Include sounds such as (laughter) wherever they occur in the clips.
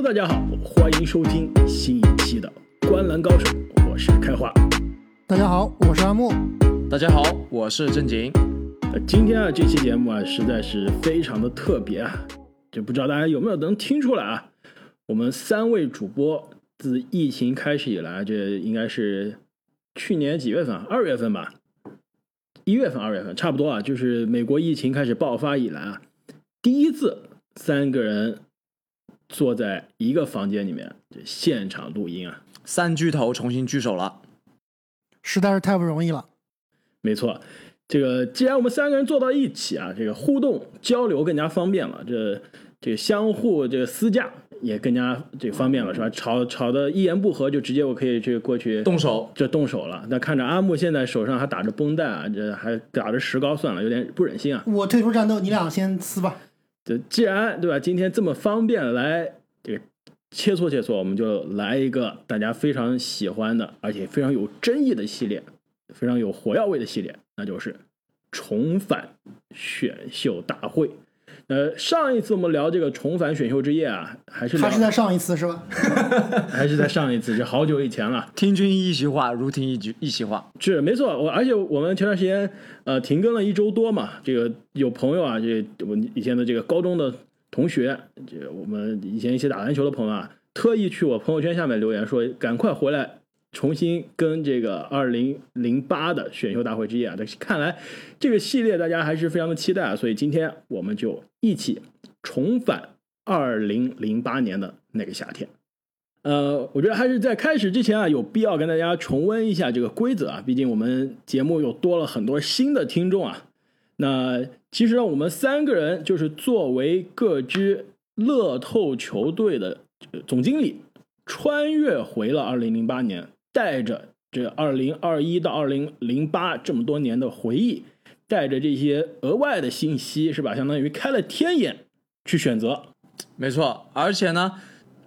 Hello，大家好，欢迎收听新一期的《观澜高手》，我是开花。大家好，我是阿木。大家好，我是正经。呃，今天啊，这期节目啊，实在是非常的特别啊，就不知道大家有没有能听出来啊？我们三位主播自疫情开始以来，这应该是去年几月份？二月份吧，一月份、二月份差不多啊，就是美国疫情开始爆发以来啊，第一次三个人坐在一个房间里面，这现场录音啊。三巨头重新聚首了，实在是太不容易了。没错，这个既然我们三个人坐到一起啊，这个互动交流更加方便了，这这个相互这个私架也更加这方便了，是吧？吵吵的一言不合就直接我可以去过去动手。就动手了。那看着阿木现在手上还打着绷带啊，这还打着石膏算了，有点不忍心啊。我退出战斗，你俩先撕吧。这既然对吧，今天这么方便来这个切磋切磋，我们就来一个大家非常喜欢的，而且非常有争议的系列，非常有火药味的系列，那就是重返选秀大会。呃，上一次我们聊这个重返选秀之夜啊，还是聊还是在上一次是吧？(laughs) 还是在上一次，这好久以前了。听君一席话，如听一句一席话。是没错，我而且我们前段时间呃停更了一周多嘛，这个有朋友啊，这我以前的这个高中的同学，这个我们以前一起打篮球的朋友啊，特意去我朋友圈下面留言说，赶快回来重新跟这个二零零八的选秀大会之夜啊，但是看来这个系列大家还是非常的期待啊，所以今天我们就一起重返二零零八年的那个夏天。呃，我觉得还是在开始之前啊，有必要跟大家重温一下这个规则啊，毕竟我们节目又多了很多新的听众啊。那其实呢，我们三个人就是作为各支乐透球队的总经理，穿越回了2008年，带着这2021到2008这么多年的回忆，带着这些额外的信息，是吧？相当于开了天眼去选择。没错，而且呢，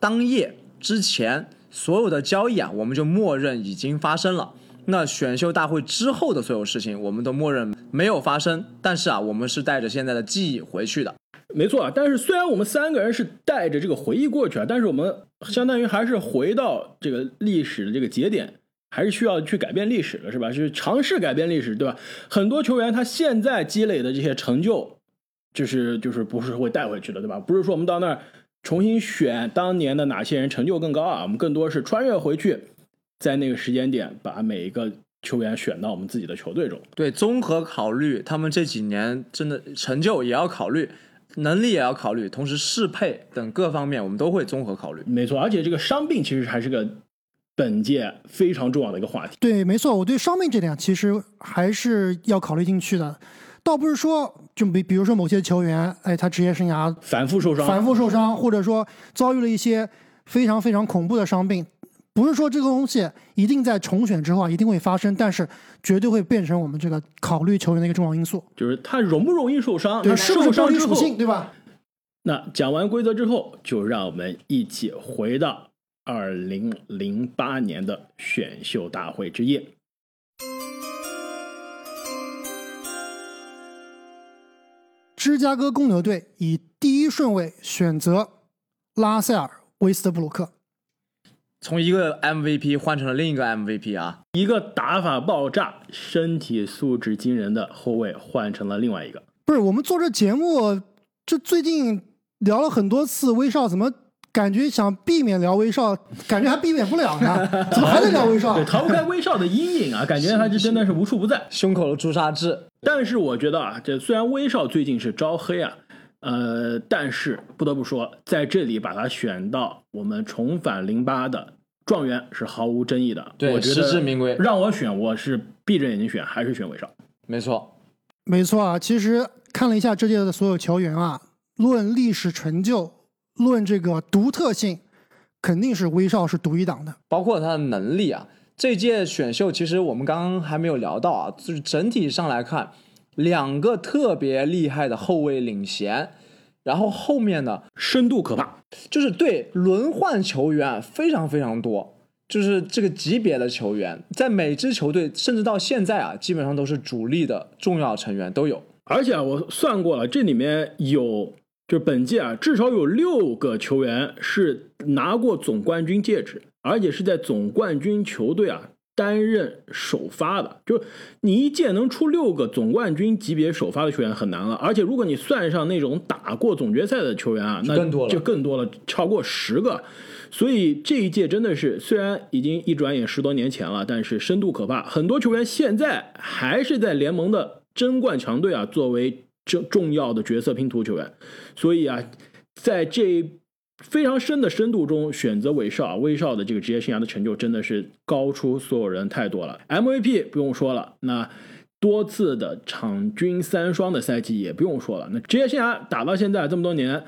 当夜之前所有的交易啊，我们就默认已经发生了。那选秀大会之后的所有事情，我们都默认没有发生。但是啊，我们是带着现在的记忆回去的。没错啊，但是虽然我们三个人是带着这个回忆过去啊，但是我们相当于还是回到这个历史的这个节点，还是需要去改变历史的，是吧？就是尝试改变历史，对吧？很多球员他现在积累的这些成就，就是就是不是会带回去的，对吧？不是说我们到那儿重新选当年的哪些人成就更高啊，我们更多是穿越回去，在那个时间点把每一个球员选到我们自己的球队中。对，综合考虑他们这几年真的成就也要考虑，能力也要考虑，同时适配等各方面我们都会综合考虑。没错，而且这个伤病其实还是个本届非常重要的一个话题。对，没错，我对伤病这点其实还是要考虑进去的。倒不是说，就比比如说某些球员，哎，他职业生涯反复受伤，反复受伤，或者说遭遇了一些非常非常恐怖的伤病，不是说这个东西一定在重选之后啊一定会发生，但是绝对会变成我们这个考虑球员的一个重要因素。就是他容不容易受伤，对，受伤之后属性，对吧？那讲完规则之后，就让我们一起回到二零零八年的选秀大会之夜。芝加哥公牛队以第一顺位选择拉塞尔·威斯特布鲁克。从一个 MVP 换成了另一个 MVP 啊，一个打法爆炸、身体素质惊人的后卫换成了另外一个。不是，我们做这节目，这最近聊了很多次威少，怎么感觉想避免聊威少，感觉还避免不了呢？(laughs) 怎么还在聊威少对，？逃不开威少的阴影啊，(laughs) 感觉他这真的是无处不在。胸口的朱砂痣。但是我觉得啊，这虽然威少最近是招黑啊，呃，但是不得不说，在这里把他选到我们重返零八的状元是毫无争议的。对我觉得实至名归让我选，我是闭着眼睛选，还是选威少。没错，没错啊，其实看了一下这届的所有球员啊，论历史成就，论这个独特性，肯定是威少是独一档的。包括他的能力啊。这届选秀其实我们刚刚还没有聊到啊，就是整体上来看，两个特别厉害的后卫领衔，然后后面呢，深度可怕。就是对轮换球员啊非常非常多，就是这个级别的球员，在每支球队甚至到现在啊，基本上都是主力的重要成员都有。而且啊我算过了，这里面有就是本届啊，至少有六个球员是拿过总冠军戒指，而且是在总冠军球队啊担任首发的。就你一届能出六个总冠军级别首发的球员很难了，而且如果你算上那种打过总决赛的球员啊，那更多了就更多了，超过十个。所以这一届真的是，虽然已经一转眼十多年前了，但是深度可怕。很多球员现在还是在联盟的争冠强队啊，作为重重要的角色拼图球员。所以啊，在这非常深的深度中选择威少，威少的这个职业生涯的成就真的是高出所有人太多了。MVP 不用说了，那多次的场均三双的赛季也不用说了。那职业生涯打到现在这么多年。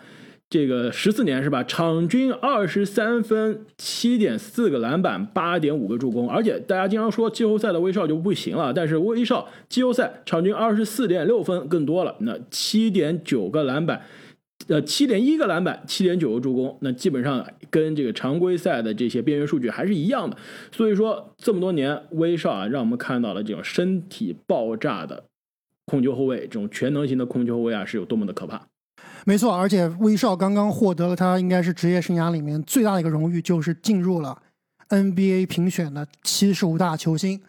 这个十四年是吧？场均二十三分、七点四个篮板、八点五个助攻，而且大家经常说季后赛的威少就不行了，但是威少季后赛场均二十四点六分更多了，那七点九个篮板，呃，七点一个篮板，七点九个助攻，那基本上跟这个常规赛的这些边缘数据还是一样的。所以说这么多年威少啊，让我们看到了这种身体爆炸的控球后卫，这种全能型的控球后卫啊，是有多么的可怕。没错，而且威少刚刚获得了他应该是职业生涯里面最大的一个荣誉，就是进入了 NBA 评选的七十五大球星，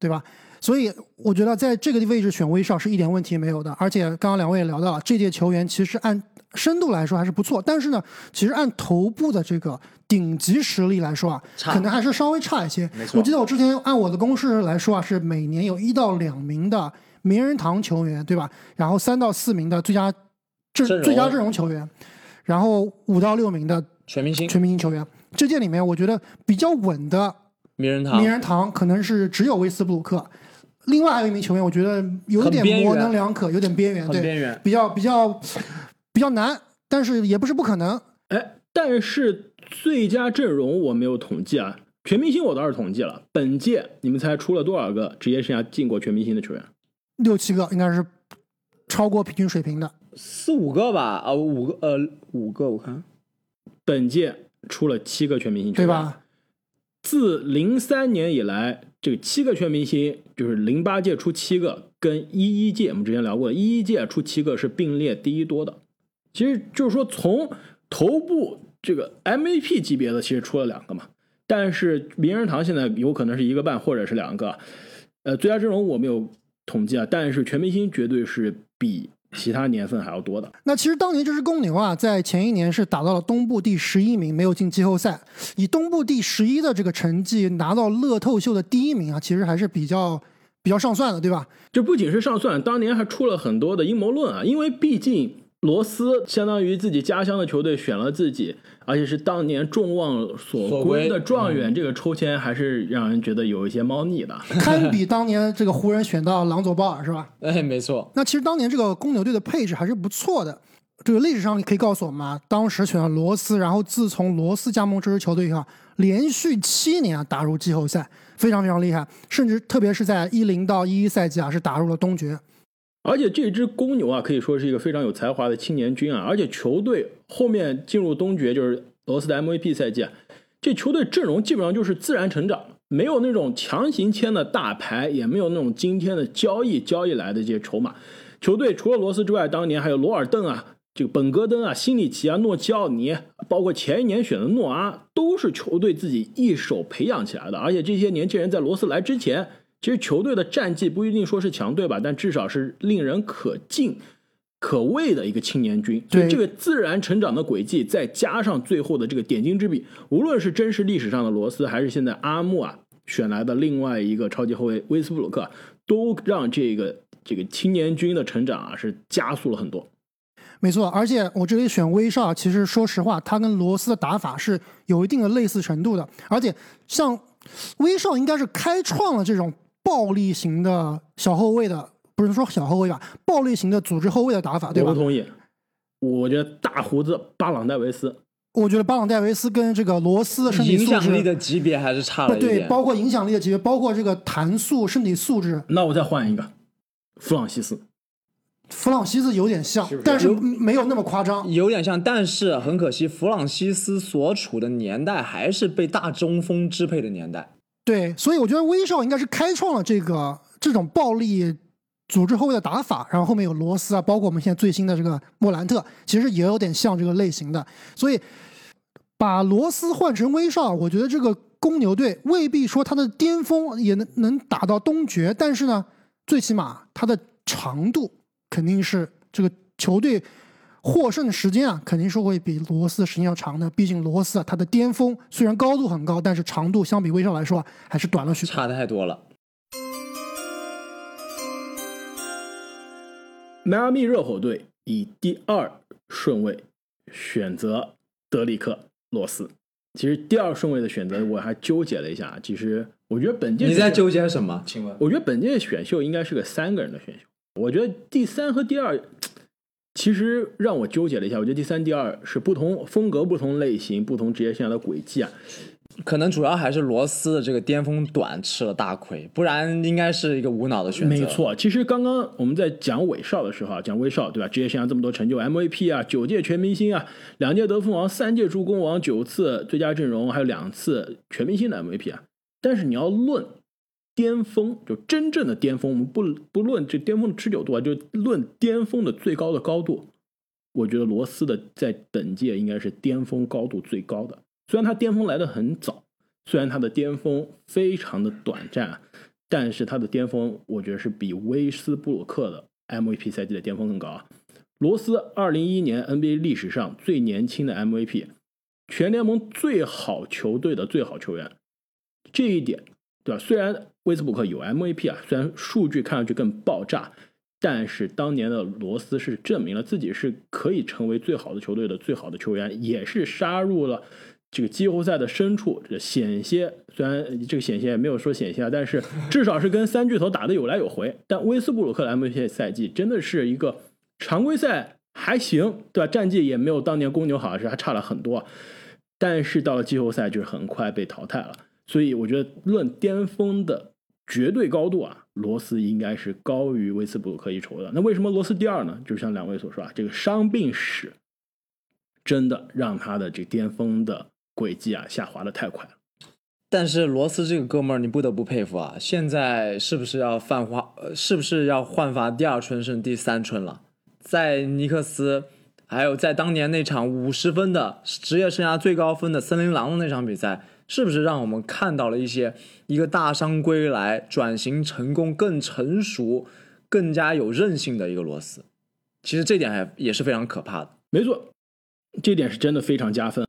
对吧？所以我觉得在这个位置选威少是一点问题没有的。而且刚刚两位也聊到了，这届球员其实按深度来说还是不错，但是呢，其实按头部的这个顶级实力来说啊，可能还是稍微差一些。我记得我之前按我的公式来说啊，是每年有一到两名的名人堂球员，对吧？然后三到四名的最佳阵最佳阵容球员，然后五到六名的全明星全明星球员。这届里面，我觉得比较稳的名人堂名，人堂可能是只有威斯布鲁克，另外还有一名球员，我觉得有点模棱两可，有点边缘，对，边缘。比较比较比较难，但是也不是不可能。哎，但是最佳阵容我没有统计啊，全明星我倒是统计了。本届你们猜出了多少个职业生涯进过全明星的球员？六七个应该是超过平均水平的。四五个吧，啊，五个，呃，五个，我看本届出了七个全明星球员，对吧？自零三年以来，这个七个全明星就是零八届出七个，跟一一届我们之前聊过的，一一届出七个是并列第一多的。其实就是说，从头部这个 MVP 级别的，其实出了两个嘛，但是名人堂现在有可能是一个半或者是两个。呃，最佳阵容我没有统计啊，但是全明星绝对是比其他年份还要多的。那其实当年这支公牛啊，在前一年是打到了东部第十一名，没有进季后赛。以东部第十一的这个成绩拿到乐透秀的第一名啊，其实还是比较比较上算的，对吧？这不仅是上算，当年还出了很多的阴谋论啊，因为毕竟罗斯相当于自己家乡的球队选了自己，而且是当年众望所所归归的状元，这个抽签还是让人觉得有一些猫腻的。堪比 (laughs) 当年这个湖人选到朗佐鲍尔，是吧？哎，没错，那其实当年这个公牛队的配置还是不错的。这个历史上你可以告诉我们啊，当时选了罗斯，然后自从罗斯加盟这支球队以后啊，连续七年啊打入季后赛，非常非常厉害，甚至特别是在一零到一一赛季啊，是打入了东决。而且这支公牛啊，可以说是一个非常有才华的青年军啊，而且球队后面进入东决，就是罗斯的 MVP 赛季啊，这球队阵容基本上就是自然成长，没有那种强行签的大牌，也没有那种今天的交易交易来的这些筹码。球队除了罗斯之外，当年还有罗尔邓啊、这个本戈登啊、辛里奇啊、诺基奥尼，包括前一年选的诺阿，都是球队自己一手培养起来的。而且这些年轻人在罗斯来之前，其实球队的战绩不一定说是强队吧，但至少是令人可敬、可畏的一个青年军。所以对这个自然成长的轨迹，再加上最后的这个点睛之笔，无论是真实历史上的罗斯，还是现在阿木啊选来的另外一个超级后卫威斯布鲁克，都让这个这个青年军的成长啊是加速了很多。没错，而且我这里选威少，其实说实话，他跟罗斯的打法是有一定的类似程度的。而且像威少应该是开创了这种暴力型的小后卫的，不是说小后卫吧，暴力型的组织后卫的打法，对吧我不？同意，我觉得大胡子巴朗戴维斯我觉得巴朗戴维斯跟这个罗斯的身体影素质，响力的级别还是差了一点。包括影响力的级别，包括这个弹速、身体素质，那我再换一个，弗朗西斯。弗朗西斯有点像，是是但是没有那么夸张。有点像，但是很可惜，弗朗西斯所处的年代还是被大中锋支配的年代。对，所以我觉得威少应该是开创了这个这种暴力组织后卫的打法，然后后面有罗斯啊，包括我们现在最新的这个莫兰特，其实也有点像这个类型的。所以把罗斯换成威少，我觉得这个公牛队未必说他的巅峰也能能打到东决，但是呢，最起码他的长度肯定是这个球队获胜的时间啊，肯定是会比罗斯时间要长的。毕竟罗斯啊，他的巅峰虽然高度很高，但是长度相比威少来说啊还是短了许多。差太多了。迈阿密热火队以第二顺位选择德里克·罗斯。其实第二顺位的选择我还纠结了一下，其实我觉得本届你在纠结什么？请问？我觉得本届选秀应该是个三个人的选秀。我觉得第三和第二，其实让我纠结了一下。我觉得第三、第二是不同风格、不同类型、不同职业生涯的轨迹啊。可能主要还是罗斯的这个巅峰短吃了大亏，不然应该是一个无脑的选择。没，错，其实刚刚我们在讲韦少的时候啊，讲威少对吧？职业生涯这么多成就，MVP 啊，九届全明星啊，两届得分王，三届助攻王，九次最佳阵容，还有两次全明星的 MVP 啊。但是你要论巅峰，就真正的巅峰，我们不不论这巅峰的持久度啊，就论巅峰的最高的高度，我觉得罗斯的在本届应该是巅峰高度最高的。虽然他巅峰来的很早，虽然他的巅峰非常的短暂，但是他的巅峰我觉得是比威斯布鲁克的 MVP 赛季的巅峰更高啊。罗斯二零一一年 NBA 历史上最年轻的 MVP，全联盟最好球队的最好球员，这一点对吧？虽然威斯布鲁克有 MVP 啊，虽然数据看上去更爆炸，但是当年的罗斯是证明了自己是可以成为最好的球队的最好的球员，也是杀入了这个季后赛的深处，这险些虽然这个险些也没有说险些啊，但是至少是跟三巨头打的有来有回。但威斯布鲁克的 MVP 赛季真的是一个常规赛还行，对吧？战绩也没有当年公牛好，是还差了很多。但是到了季后赛，就是很快被淘汰了。所以我觉得论巅峰的绝对高度啊，罗斯应该是高于威斯布鲁克一筹的。那为什么罗斯第二呢？就像两位所说啊，这个伤病史真的让他的这巅峰的轨迹啊下滑的太快了。但是罗斯这个哥们儿，你不得不佩服啊！现在是不是要犯花？呃，是不是要焕发第二春甚至第三春了？在尼克斯，还有在当年那场五十分的职业生涯最高分的森林狼的那场比赛，是不是让我们看到了一些一个大伤归来、转型成功、更成熟、更加有韧性的一个罗斯？其实这点还也是非常可怕的。没错，这点是真的非常加分。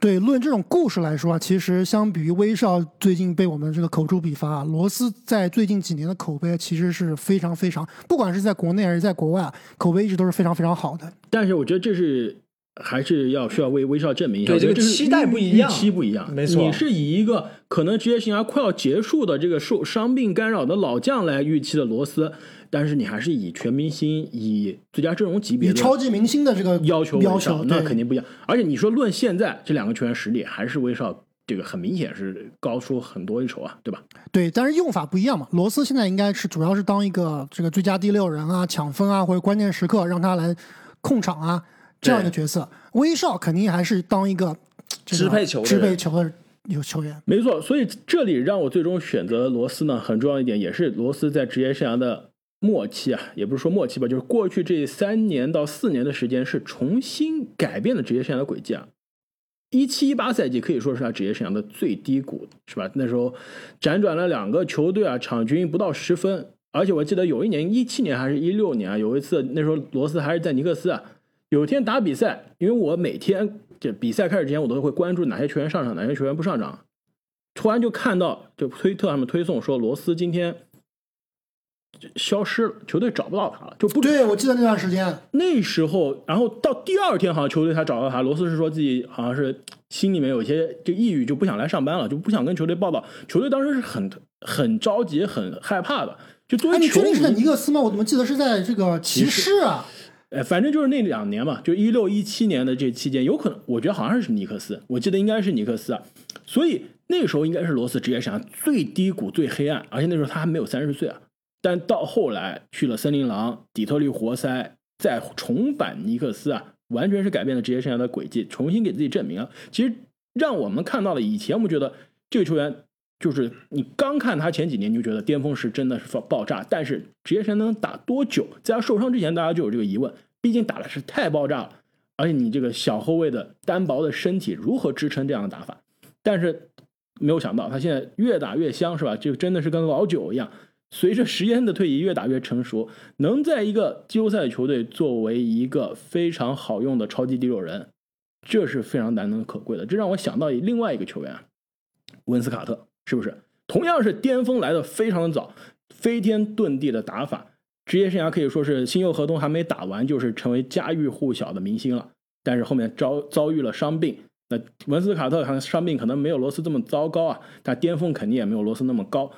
对，论这种故事来说啊，其实相比于威少最近被我们这个口诛笔伐啊，罗斯在最近几年的口碑其实是非常非常，不管是在国内还是在国外啊，口碑一直都是非常非常好的。但是我觉得这是还是要需要为威少证明一下，对这个期待不一样预期不一样。没错你是以一个可能职业生涯快要结束的这个受伤病干扰的老将来预期的罗斯，但是你还是以全明星、以最佳阵容级别的以超级明星的这个要求为要上求，那肯定不一样。而且你说论现在这两个球员实力，还是威少这个很明显是高出很多一筹啊，对吧？对，但是用法不一样嘛。罗斯现在应该是主要是当一个这个最佳第六人啊、抢分啊，或者关键时刻让他来控场啊这样一个角色。威少肯定还是当一个支配球的支配球的有球员。没错，所以这里让我最终选择罗斯呢，很重要一点也是罗斯在职业生涯的末期啊，也不是说末期吧，就是过去这三年到四年的时间是重新改变了职业生涯的轨迹啊。一七一八赛季可以说是他职业生涯的最低谷，是吧？那时候辗转了两个球队啊，场均不到十分，而且我记得有一年一七年还是一六年啊，有一次那时候罗斯还是在尼克斯啊，有一天打比赛，因为我每天这比赛开始之前我都会关注哪些球员上场，哪些球员不上场，突然就看到就推特上面推送说罗斯今天消失了，球队找不到他了，就不对，我记得那段时间，那时候，然后到第二天，好像球队才找到他。罗斯是说自己好像是心里面有些就抑郁，就不想来上班了，就不想跟球队报道。球队当时是很很着急、很害怕的。就作哎，为球你确定是在尼，克斯吗？我怎么记得是在这个骑士啊？哎，反正就是那两年嘛，就一六一七年的这期间，有可能我觉得好像是尼克斯，我记得应该是尼克斯啊。所以那时候应该是罗斯职业生涯最低谷、最黑暗，而且那时候他还没有三十岁啊。但到后来去了森林狼、底特律活塞，再重返尼克斯啊，完全是改变了职业生涯的轨迹，重新给自己证明了。其实让我们看到了以前我们觉得这个球员就是你刚看他前几年，你就觉得巅峰时真的是爆爆炸，但是职业生涯能打多久？在他受伤之前，大家就有这个疑问，毕竟打的是太爆炸了，而且你这个小后卫的单薄的身体如何支撑这样的打法？但是没有想到他现在越打越香，是吧？就真的是跟老酒一样，随着时间的推移越打越成熟，能在一个季后赛球队作为一个非常好用的超级第六人，这是非常难能可贵的。这让我想到另外一个球员，温斯卡特。是不是同样是巅峰来的非常的早，飞天遁地的打法，职业生涯可以说是新秀合同还没打完，就是成为家喻户晓的明星了。但是后面遭遭遇了伤病，那文斯卡特他伤病可能没有罗斯这么糟糕啊，但巅峰肯定也没有罗斯那么高，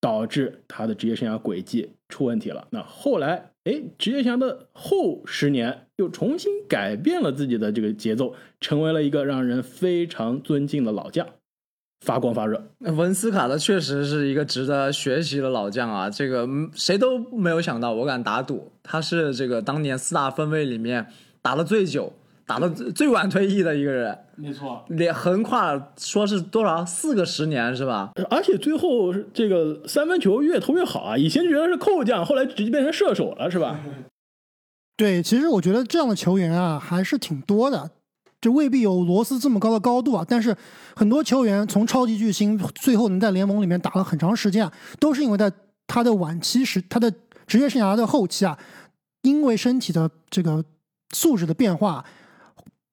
导致他的职业生涯轨迹出问题了。那后来，哎，职业生涯的后十年又重新改变了自己的这个节奏，成为了一个让人非常尊敬的老将。发光发热，文斯卡特确实是一个值得学习的老将啊！这个谁都没有想到，我敢打赌，他是这个当年四大分位里面打的最久、打的最晚退役的一个人。没错，连横跨说是多少四个十年是吧？而且最后这个三分球越投越好啊！以前觉得是扣将，后来直接变成射手了，是吧？(laughs) 对，其实我觉得这样的球员啊，还是挺多的。就未必有罗斯这么高的高度啊，但是很多球员从超级巨星最后能在联盟里面打了很长时间啊，都是因为在他的晚期时，他的职业生涯的后期啊，因为身体的这个素质的变化，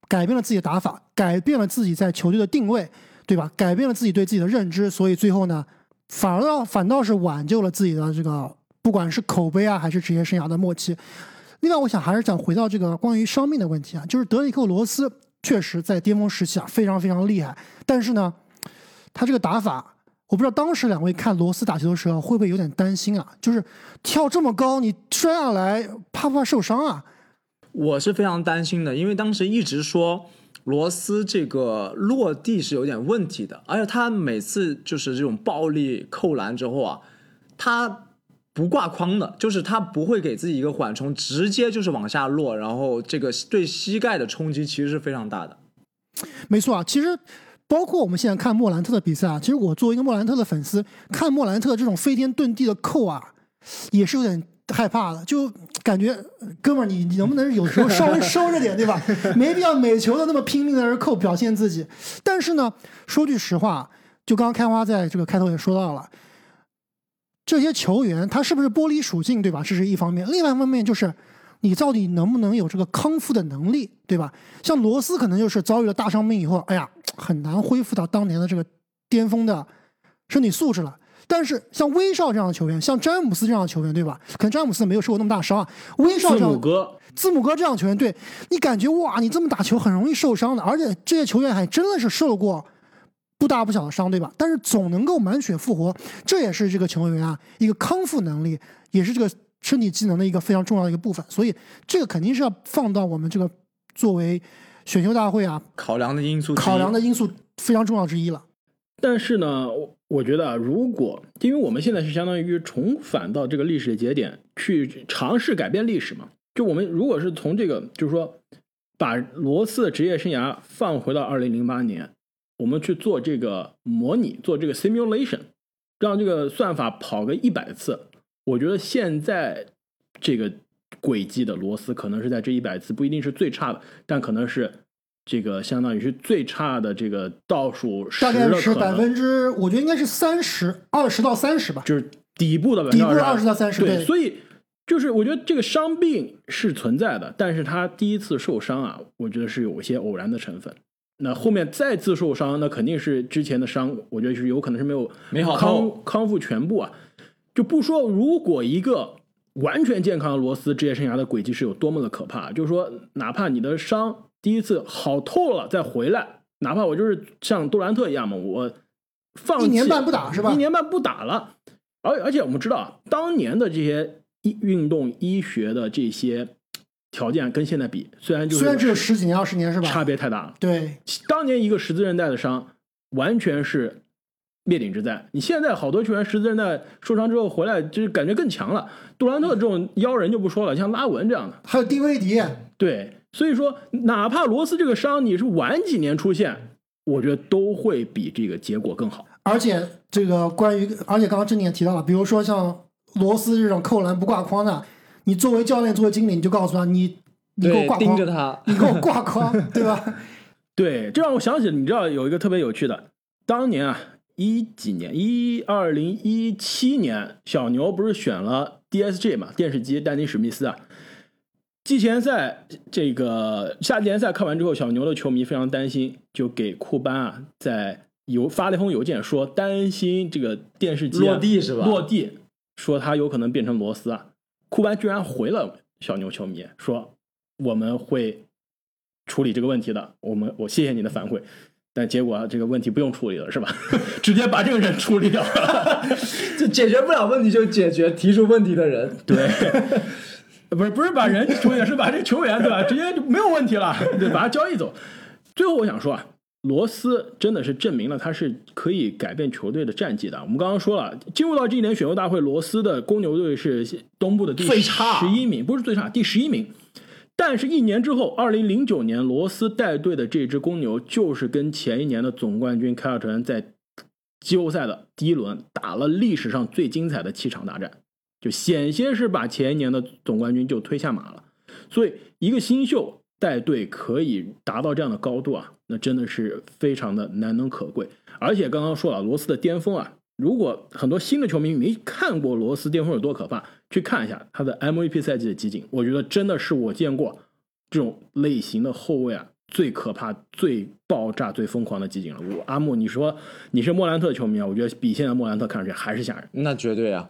改变了自己的打法，改变了自己在球队的定位，对吧？改变了自己对自己的认知，所以最后呢，反而倒反倒是挽救了自己的这个不管是口碑啊，还是职业生涯的末期。另外，我想还是想回到这个关于伤病的问题啊，就是德里克罗斯。确实在巅峰时期啊，非常非常厉害。但是呢，他这个打法，我不知道当时两位看罗斯打球的时候会不会有点担心啊？就是跳这么高，你摔下来怕不怕受伤啊？我是非常担心的，因为当时一直说罗斯这个落地是有点问题的，而且他每次就是这种暴力扣篮之后啊，他。不挂框的，就是他不会给自己一个缓冲，直接就是往下落，然后这个对膝盖的冲击其实是非常大的。没错啊，其实包括我们现在看莫兰特的比赛啊，其实我作为一个莫兰特的粉丝，看莫兰特这种飞天遁地的扣啊，也是有点害怕的，就感觉哥们儿你你能不能有时候稍微 (laughs) 收着点，对吧？没必要每球都那么拼命在这扣表现自己。但是呢，说句实话，就刚刚开花在这个开头也说到了。这些球员他是不是玻璃属性，对吧？这是一方面。另外一方面就是，你到底能不能有这个康复的能力，对吧？像罗斯可能就是遭遇了大伤病以后，哎呀，很难恢复到当年的这个巅峰的身体素质了。但是像威少这样的球员，像詹姆斯这样的球员，对吧？可能詹姆斯没有受过那么大伤啊。威少这样，字母哥，字母哥这样的球员，对你感觉哇，你这么打球很容易受伤的，而且这些球员还真的是受过。不大不小的伤，对吧？但是总能够满血复活，这也是这个球员啊一个康复能力，也是这个身体机能的一个非常重要的一个部分。所以这个肯定是要放到我们这个作为选秀大会啊考量的因素，考量的因素非常重要之一了。但是呢，我我觉得啊，如果因为我们现在是相当于重返到这个历史的节点去尝试改变历史嘛，就我们如果是从这个就是说把罗斯的职业生涯放回到二零零八年。我们去做这个模拟，做这个 simulation，让这个算法跑个一百次。我觉得现在这个轨迹的螺丝可能是在这一百次不一定是最差的，但可能是这个相当于是最差的这个倒数大概是百分之，我觉得应该是三十二十到三十吧，就是底部的底部二十到三十。对，所以就是我觉得这个伤病是存在的，但是他第一次受伤啊，我觉得是有一些偶然的成分。那后面再次受伤，那肯定是之前的伤，我觉得是有可能是没有没好康康复全部啊。就不说如果一个完全健康的罗斯职业生涯的轨迹是有多么的可怕，就是说哪怕你的伤第一次好透了再回来，哪怕我就是像杜兰特一样嘛，我放一年半不打是吧？一年半不打了，而而且我们知道当年的这些医运动医学的这些。条件跟现在比，虽然就虽然只有十几年、二十年是吧？差别太大了。对，当年一个十字韧带的伤，完全是灭顶之灾。你现在好多球员十字韧带受伤之后回来，就是感觉更强了。杜兰特这种妖人就不说了，像拉文这样的，还有丁威迪。对，所以说哪怕罗斯这个伤你是晚几年出现，我觉得都会比这个结果更好。而且这个关于，而且刚刚郑也提到了，比如说像罗斯这种扣篮不挂筐的，你作为教练，作为经理，你就告诉他，你你给我，挂筐，盯着他。你给我挂框，对吧？(laughs) 对，这让我想起，你知道有一个特别有趣的，当年啊，一几年，一二零一七年，小牛不是选了 DSG 嘛，电视机丹尼史密斯啊。季前赛这个夏季联赛看完之后，小牛的球迷非常担心，就给库班啊在邮发了一封邮件，说担心这个电视机、啊、落地是吧落地，说他有可能变成螺丝啊。库班居然回了小牛球迷说，我们会处理这个问题的，我们我谢谢你的反馈。但结果啊这个问题不用处理了，是吧？(laughs) 直接把这个人处理掉了。(laughs) 这解决不了问题就解决提出问题的人。对，(laughs) 不是不是把人处理，是把这球员对吧？直接就没有问题了，对，把他交易走。最后我想说啊，罗斯真的是证明了他是可以改变球队的战绩的。我们刚刚说了，进入到这一年选秀大会，罗斯的公牛队是东部的第最差十一名，不是最差，第十一名。但是，一年之后，二零零九年，罗斯带队的这支公牛就是跟前一年的总冠军凯尔特人在季后赛的第一轮打了历史上最精彩的七场大战，就险些是把前一年的总冠军就推下马了。所以，一个新秀带队可以达到这样的高度啊，那真的是非常的难能可贵。而且刚刚说了，罗斯的巅峰啊，如果很多新的球迷没看过罗斯巅峰有多可怕，去看一下他的 MVP 赛季的集锦，我觉得真的是我见过这种类型的后卫啊最可怕、最爆炸、最疯狂的集锦了。我阿木，你说你是莫兰特球迷啊？我觉得比现在莫兰特看上去还是吓人。那绝对啊，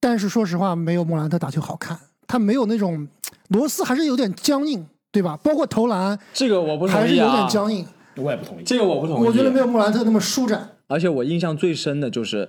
但是说实话，没有莫兰特打球好看，他没有那种罗斯还是有点僵硬，对吧？包括投篮这个我不同意还是有点。僵硬，我也不同意。这个我不同意。我觉得没有莫兰特那么舒展。而且我印象最深的就是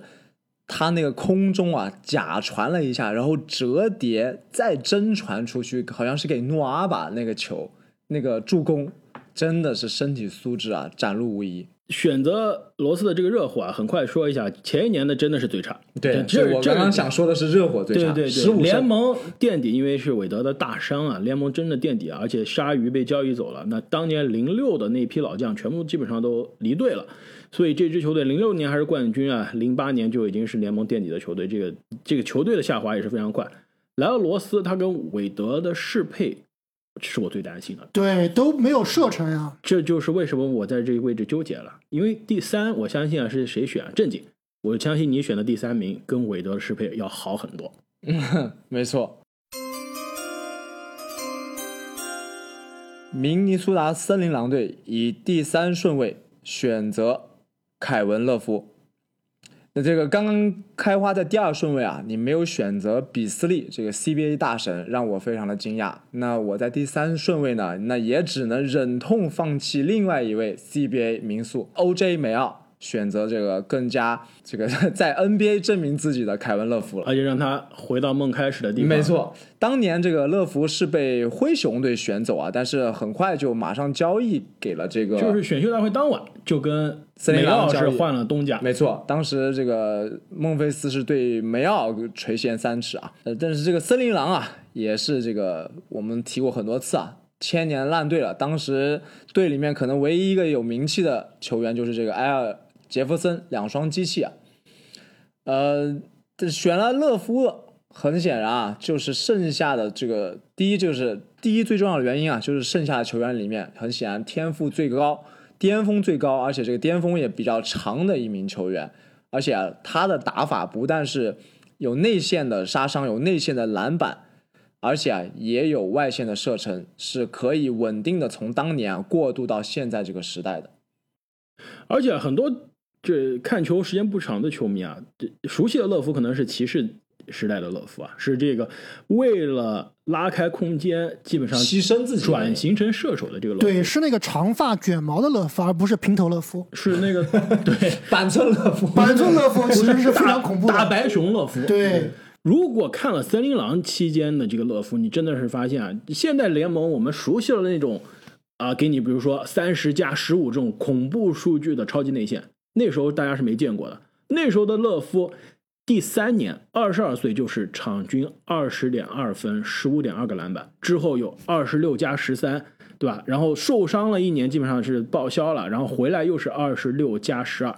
他那个空中啊假传了一下，然后折叠再真传出去，好像是给诺阿吧那个球那个助攻，真的是身体素质啊展露无遗。选择罗斯的这个热火啊，很快说一下，前一年的真的是最差。对，这这我刚刚想说的是热火最差，对对对，联盟垫底，因为是韦德的大伤啊，联盟真的垫底啊，而且鲨鱼被交易走了。那当年零六的那批老将全部基本上都离队了，所以这支球队零六年还是冠军啊，零八年就已经是联盟垫底的球队。这个这个球队的下滑也是非常快。来了罗斯，他跟韦德的适配是我最担心的。对，都没有射程呀。这就是为什么我在这个位置纠结了，因为第三，我相信啊是谁选啊？正经，我相信你选的第三名跟韦德的适配要好很多。嗯 (laughs) 没错。明尼苏达森林狼队以第三顺位选择凯文·勒夫。那这个刚刚开花的第二顺位啊，你没有选择比斯利这个 CBA 大神，让我非常的惊讶。那我在第三顺位呢，那也只能忍痛放弃另外一位 CBA 名宿 OJ 梅奥，选择这个更加这个 (laughs) 在 NBA 证明自己的凯文·乐福了。而且让他回到梦开始的地方。没，错，当年这个乐福是被灰熊队选走啊，但是很快就马上交易给了这个，就是选秀大会当晚就跟森林梅奥是狼交易换了东家。没错，当时这个孟菲斯是对梅奥垂涎三尺啊，呃，但是这个森林狼啊，也是这个我们提过很多次啊，千年烂队了。当时队里面可能唯一一个有名气的球员就是这个埃尔杰弗森，两双机器啊，呃，这选了勒夫，很显然啊，就是剩下的这个第一就是第一最重要的原因啊，就是剩下的球员里面，很显然天赋最高、巅峰最高，而且这个巅峰也比较长的一名球员，而且、啊、他的打法不但是有内线的杀伤，有内线的篮板。而且啊，也有外线的射程，是可以稳定的从当年啊过渡到现在这个时代的。而且很多这看球时间不长的球迷啊，这熟悉的乐福可能是骑士时代的乐福啊，是这个为了拉开空间，基本上牺牲自己转型成射手的这个乐福。对，是那个长发卷毛的乐福，而不是平头乐福。是那个 (laughs) 对板寸乐福，板寸乐福其实是非大常恐怖的。大白熊乐福。对，如果看了森林狼期间的这个乐福，你真的是发现啊，现代联盟我们熟悉了那种啊，给你比如说三十加十五这种恐怖数据的超级内线，那时候大家是没见过的。那时候的勒夫第三年二十二岁就是场均二十点二分，十五点二个篮板，之后有二十六加十三，对吧？然后受伤了一年，基本上是报销了，然后回来又是二十六加十二。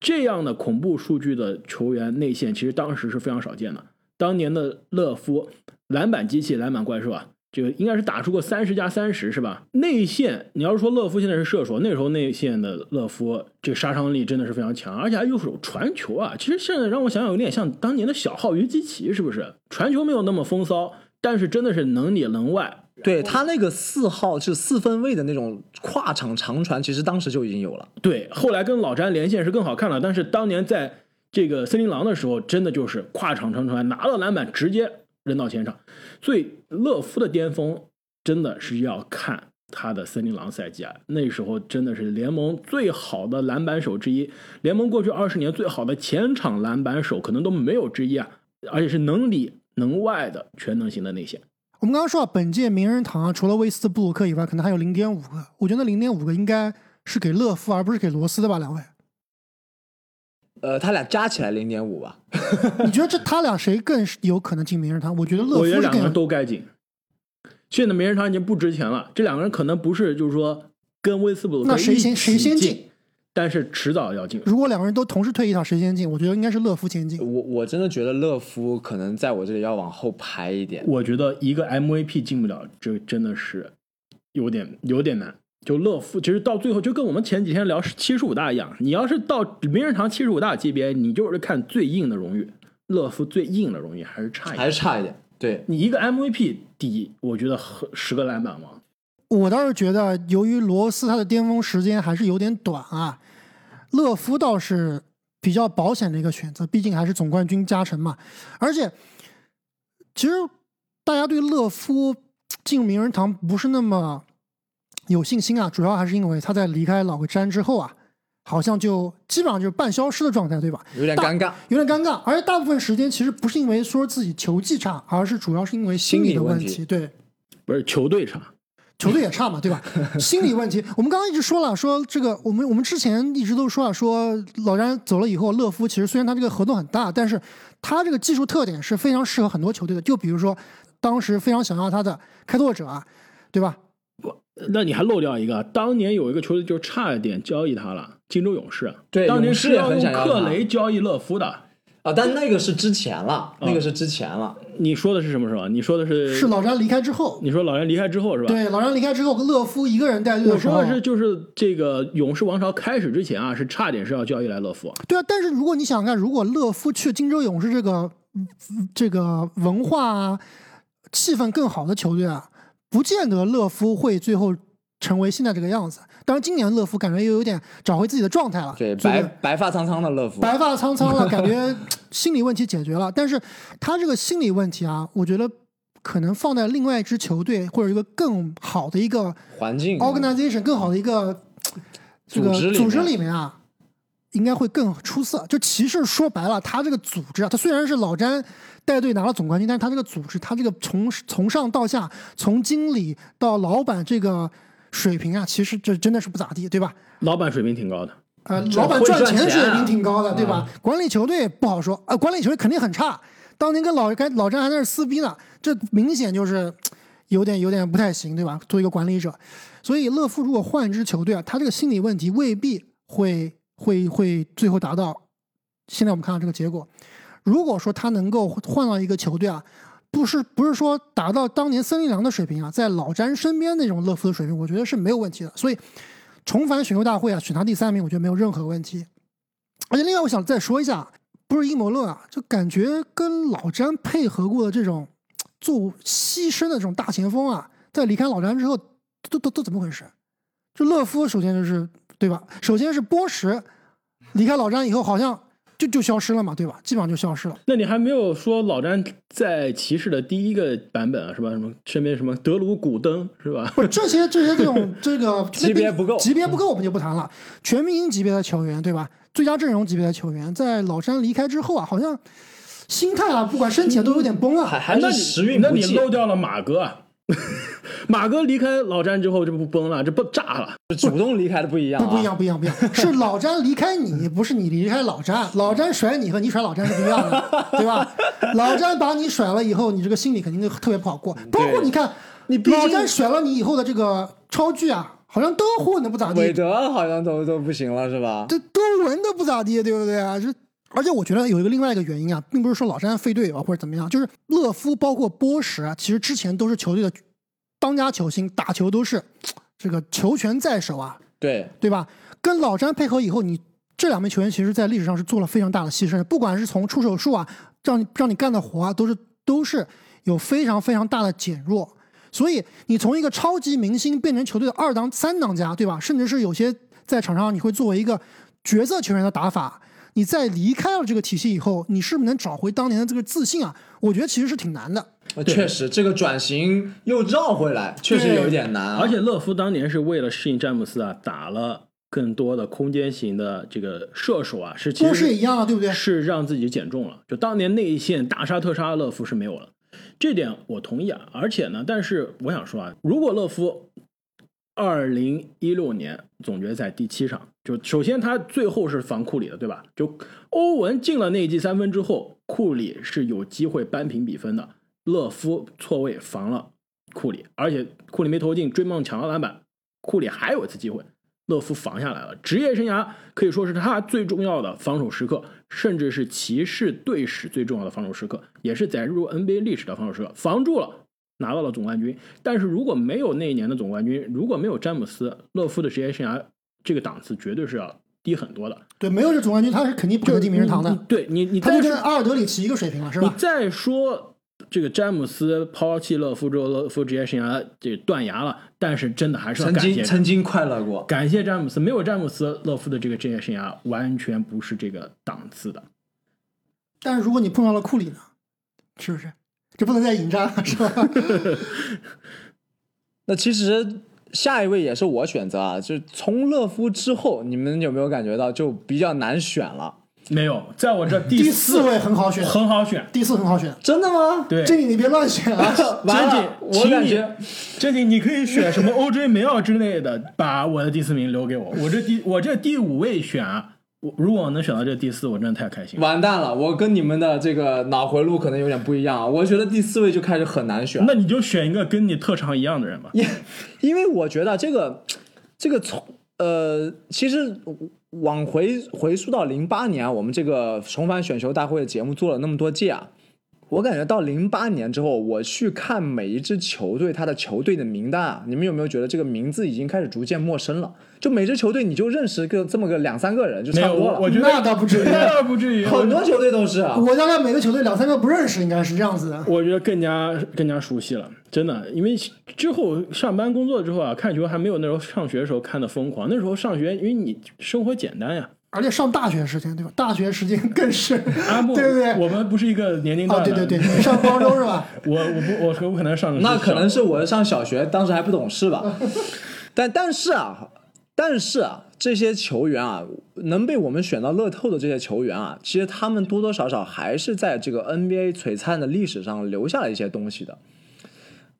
这样的恐怖数据的球员内线，其实当时是非常少见的。当年的勒夫篮板机器、篮板怪兽啊，这个应该是打出过三十加三十，是吧？内线，你要是说勒夫现在是射手，那时候内线的勒夫这个杀伤力真的是非常强，而且还又是有传球啊。其实现在让我想想，有点像当年的小号约基奇，是不是？传球没有那么风骚，但是真的是能里能外。对他那个四号是四分卫的那种跨场长传，其实当时就已经有了。对，后来跟老詹连线是更好看了，但是当年在这个森林狼的时候，真的就是跨场长传，拿到篮板直接扔到前场。所以勒夫的巅峰真的是要看他的森林狼赛季啊，那时候真的是联盟最好的篮板手之一，联盟过去二十年最好的前场篮板手可能都没有之一啊，而且是能里能外的全能型的内线。我们刚刚说啊，本届名人堂，除了威斯布鲁克以外，可能还有零点五个。我觉得零点五个应该是给勒夫，而不是给罗斯的吧？两位，呃，他俩加起来零点五吧。你觉得这他俩谁更有可能进名人堂？我觉得勒我觉得夫两个人都该进。现在名人堂已经不值钱了，这两个人可能不是就是说跟威斯布鲁克那谁先一起谁先进进，但是迟早要进。如果两个人都同时退一套，谁先进？我觉得应该是勒夫先进。我我真的觉得勒夫可能在我这里要往后排一点。我觉得一个 MVP 进不了，这真的是有点有点难。就乐福，其实到最后就跟我们前几天聊七十五大一样，你要是到名人堂七十五大级别，你就是看最硬的荣誉。乐福最硬的荣誉还是差一点，还是差一点。对，你一个 MVP 抵，我觉得和十个篮板王。我倒是觉得，由于罗斯他的巅峰时间还是有点短啊，乐福倒是比较保险的一个选择，毕竟还是总冠军加成嘛。而且，其实大家对乐夫进名人堂不是那么有信心啊，主要还是因为他在离开老个詹之后啊，好像就基本上就是半消失的状态，对吧？有点尴尬。有点尴尬，而且大部分时间其实不是因为说自己球技差，而是主要是因为心理的问题对。不是球队差，球队也差嘛，对吧？(laughs) 心理问题，我们刚刚一直说了，说这个我们我们之前一直都说了，说老詹走了以后，勒夫其实虽然他这个合同很大，但是他这个技术特点是非常适合很多球队的。就比如说当时非常想要他的开拓者啊，对吧？那你还漏掉一个，当年有一个球队就差一点交易他了，金州勇士。对当年是要用克雷交易勒夫的。啊，但那个是之前了，那个是之前了。你说的是什么时候？你说的是是老詹离开之后，你说老詹离开之后是吧？对，老詹离开之后，勒夫一个人带队我的时候说的是就是这个勇士王朝开始之前啊，是差点是要交易来勒夫。对啊，但是如果你想想看，如果勒夫去金州勇士这个嗯这个文化啊气氛更好的球队啊，不见得勒夫会最后成为现在这个样子。当然，今年勒夫感觉又有点找回自己的状态了，对，白白发苍苍的勒夫，白发苍苍了，(laughs) 感觉心理问题解决了。但是他这个心理问题啊，我觉得可能放在另外一支球队或者一个更好的一个环境 organization 更好的一个这个组织里面组织里面啊，应该会更出色。就骑士说白了，他这个组织啊，他虽然是老詹带队拿了总冠军，但是他这个组织，他这个从从上到下，从经理到老板这个水平啊，其实这真的是不咋地，对吧？老板水平挺高的，呃，老板赚赚钱水平挺高的，对吧？管理球队不好说，呃，管理球队肯定很差。当年跟老跟老詹还在那撕逼呢，这明显就是有点有点不太行，对吧？作为一个管理者，所以勒夫如果换一支球队啊，他这个心理问题未必会会会最后达到现在我们看到这个结果。如果说他能够换到一个球队啊，不是不是说达到当年森林狼的水平啊，在老詹身边那种勒夫的水平，我觉得是没有问题的。所以重返选秀大会啊，选他第三名，我觉得没有任何问题。而且另外，我想再说一下，不是阴谋论啊，就感觉跟老詹配合过的这种做牺牲的这种大前锋啊，在离开老詹之后，都都都怎么回事？就勒夫首先就是对吧？首先是波什离开老詹以后，好像就就消失了嘛，对吧？基本上就消失了。那你还没有说老詹在骑士的第一个版本啊，是吧？什么身边什么德鲁古登是吧？不，这些这些这种 (laughs) 这个 (laughs) 级别不够级别不够我们就不谈了。全明星级别的球员，对吧？最佳阵容级别的球员，在老詹离开之后啊，好像心态啊，不管身体啊，都有点崩啊。还还那时运那你，漏掉了马哥啊。(laughs) 马哥离开老詹之后，这不崩了，这不炸了。主动离开的不一样、啊，不不一样，不一样，不一样，(laughs) 是老詹离开你，不是你离开老詹。老詹甩你和你甩老詹是不一样的，(laughs) 对吧？老詹把你甩了以后，你这个心里肯定就特别不好过。包括你看，你毕竟老詹甩了你以后的这个超巨啊，好像都混的不咋地韦，德好像都都不行了，是吧？这都闻的不咋地，对不对啊？这而且我觉得有一个另外一个原因啊，并不是说老詹废队友啊或者怎么样，就是勒夫包括波什啊，其实之前都是球队的当家球星，打球都是这个球权在手啊，对，对吧？跟老詹配合以后，你这两名球员其实在历史上是做了非常大的牺牲，不管是从出手数啊，让你让你干的活啊，都是都是有非常非常大的减弱。所以你从一个超级明星变成球队的二当三当家，对吧？甚至是有些在场上你会作为一个角色球员的打法，你在离开了这个体系以后，你是不是能找回当年的这个自信啊？我觉得其实是挺难的。呃确实这个转型又绕回来，确实有一点难、啊。而且勒夫当年是为了适应詹姆斯啊，打了更多的空间型的这个射手啊，是其波实什也一样啊，对不对？是让自己减重了。就当年内线大杀特杀的勒夫是没有了，这点我同意啊。而且呢，但是我想说啊，如果勒夫二零一六年总决赛第七场，就首先他最后是防库里的，对吧？就欧文进了那一记三分之后，库里是有机会扳平比分的。勒夫错位防了库里，而且库里没投进，追梦抢到篮板，库里还有一次机会，勒夫防下来了。职业生涯可以说是他最重要的防守时刻，甚至是骑士队史最重要的防守时刻，也是载入 NBA 历史的防守时刻，防住了，拿到了总冠军。但是如果没有那一年的总冠军，如果没有詹姆斯，勒夫的职业生涯这个档次绝对是要低很多的。对，没有这总冠军，他是肯定不可能进名人堂的你。对你，你他就跟阿尔德里奇一个水平了，是吧？你再说这个詹姆斯抛弃勒夫之后，勒夫职业生涯这断崖了，但是真的还是要曾感谢经曾经快乐过，感谢詹姆斯，没有詹姆斯，勒夫的这个职业生涯完全不是这个档次的。但是如果你碰到了库里呢，是不是？这不能再引战了，是吧？(laughs) 那其实下一位也是我选择啊，就是从勒夫之后，你们有没有感觉到就比较难选了？没有，在我这第第四四位很好选，很好选。第四很好选。真的吗？对，这里你别乱选啊！(laughs) 完了，真我感觉这里，你可以选什么 OJ 梅奥之类的，把我的第四名留给我。我这第我这第五位选啊，我如果我能选到这第四，我真的太开心了。完蛋了，我跟你们的这个脑回路可能有点不一样啊。我觉得第四位就开始很难选，那你就选一个跟你特长一样的人吧。因因为我觉得这个这个从呃，其实往回回溯到零八年啊，我们这个重返选秀大会的节目做了那么多届啊，我感觉到零八年之后，我去看每一支球队他的球队的名单啊，你们有没有觉得这个名字已经开始逐渐陌生了？就每支球队你就认识个这么个两三个人就差不多了。我我觉得那倒不至于那倒不至于。(laughs) 很多球队都是啊，我大概每个球队两三个不认识，应该是这样子的。我觉得更加更加熟悉了，真的，因为之后上班工作之后啊，看球还没有那时候上学的时候看的疯狂。那时候上学，因为你生活简单呀。而且上大学时间对吧？大学时间更是，啊不，(laughs) 对不对？我们不是一个年龄段哦，的。对对对，你上高中是吧？(laughs) 我我不我可不可能上那可能是我上小学，当时还不懂事吧。(laughs) 但但是啊，但是啊，这些球员啊，能被我们选到乐透的这些球员啊，其实他们多多少少还是在这个 NBA 璀璨的历史上留下了一些东西的。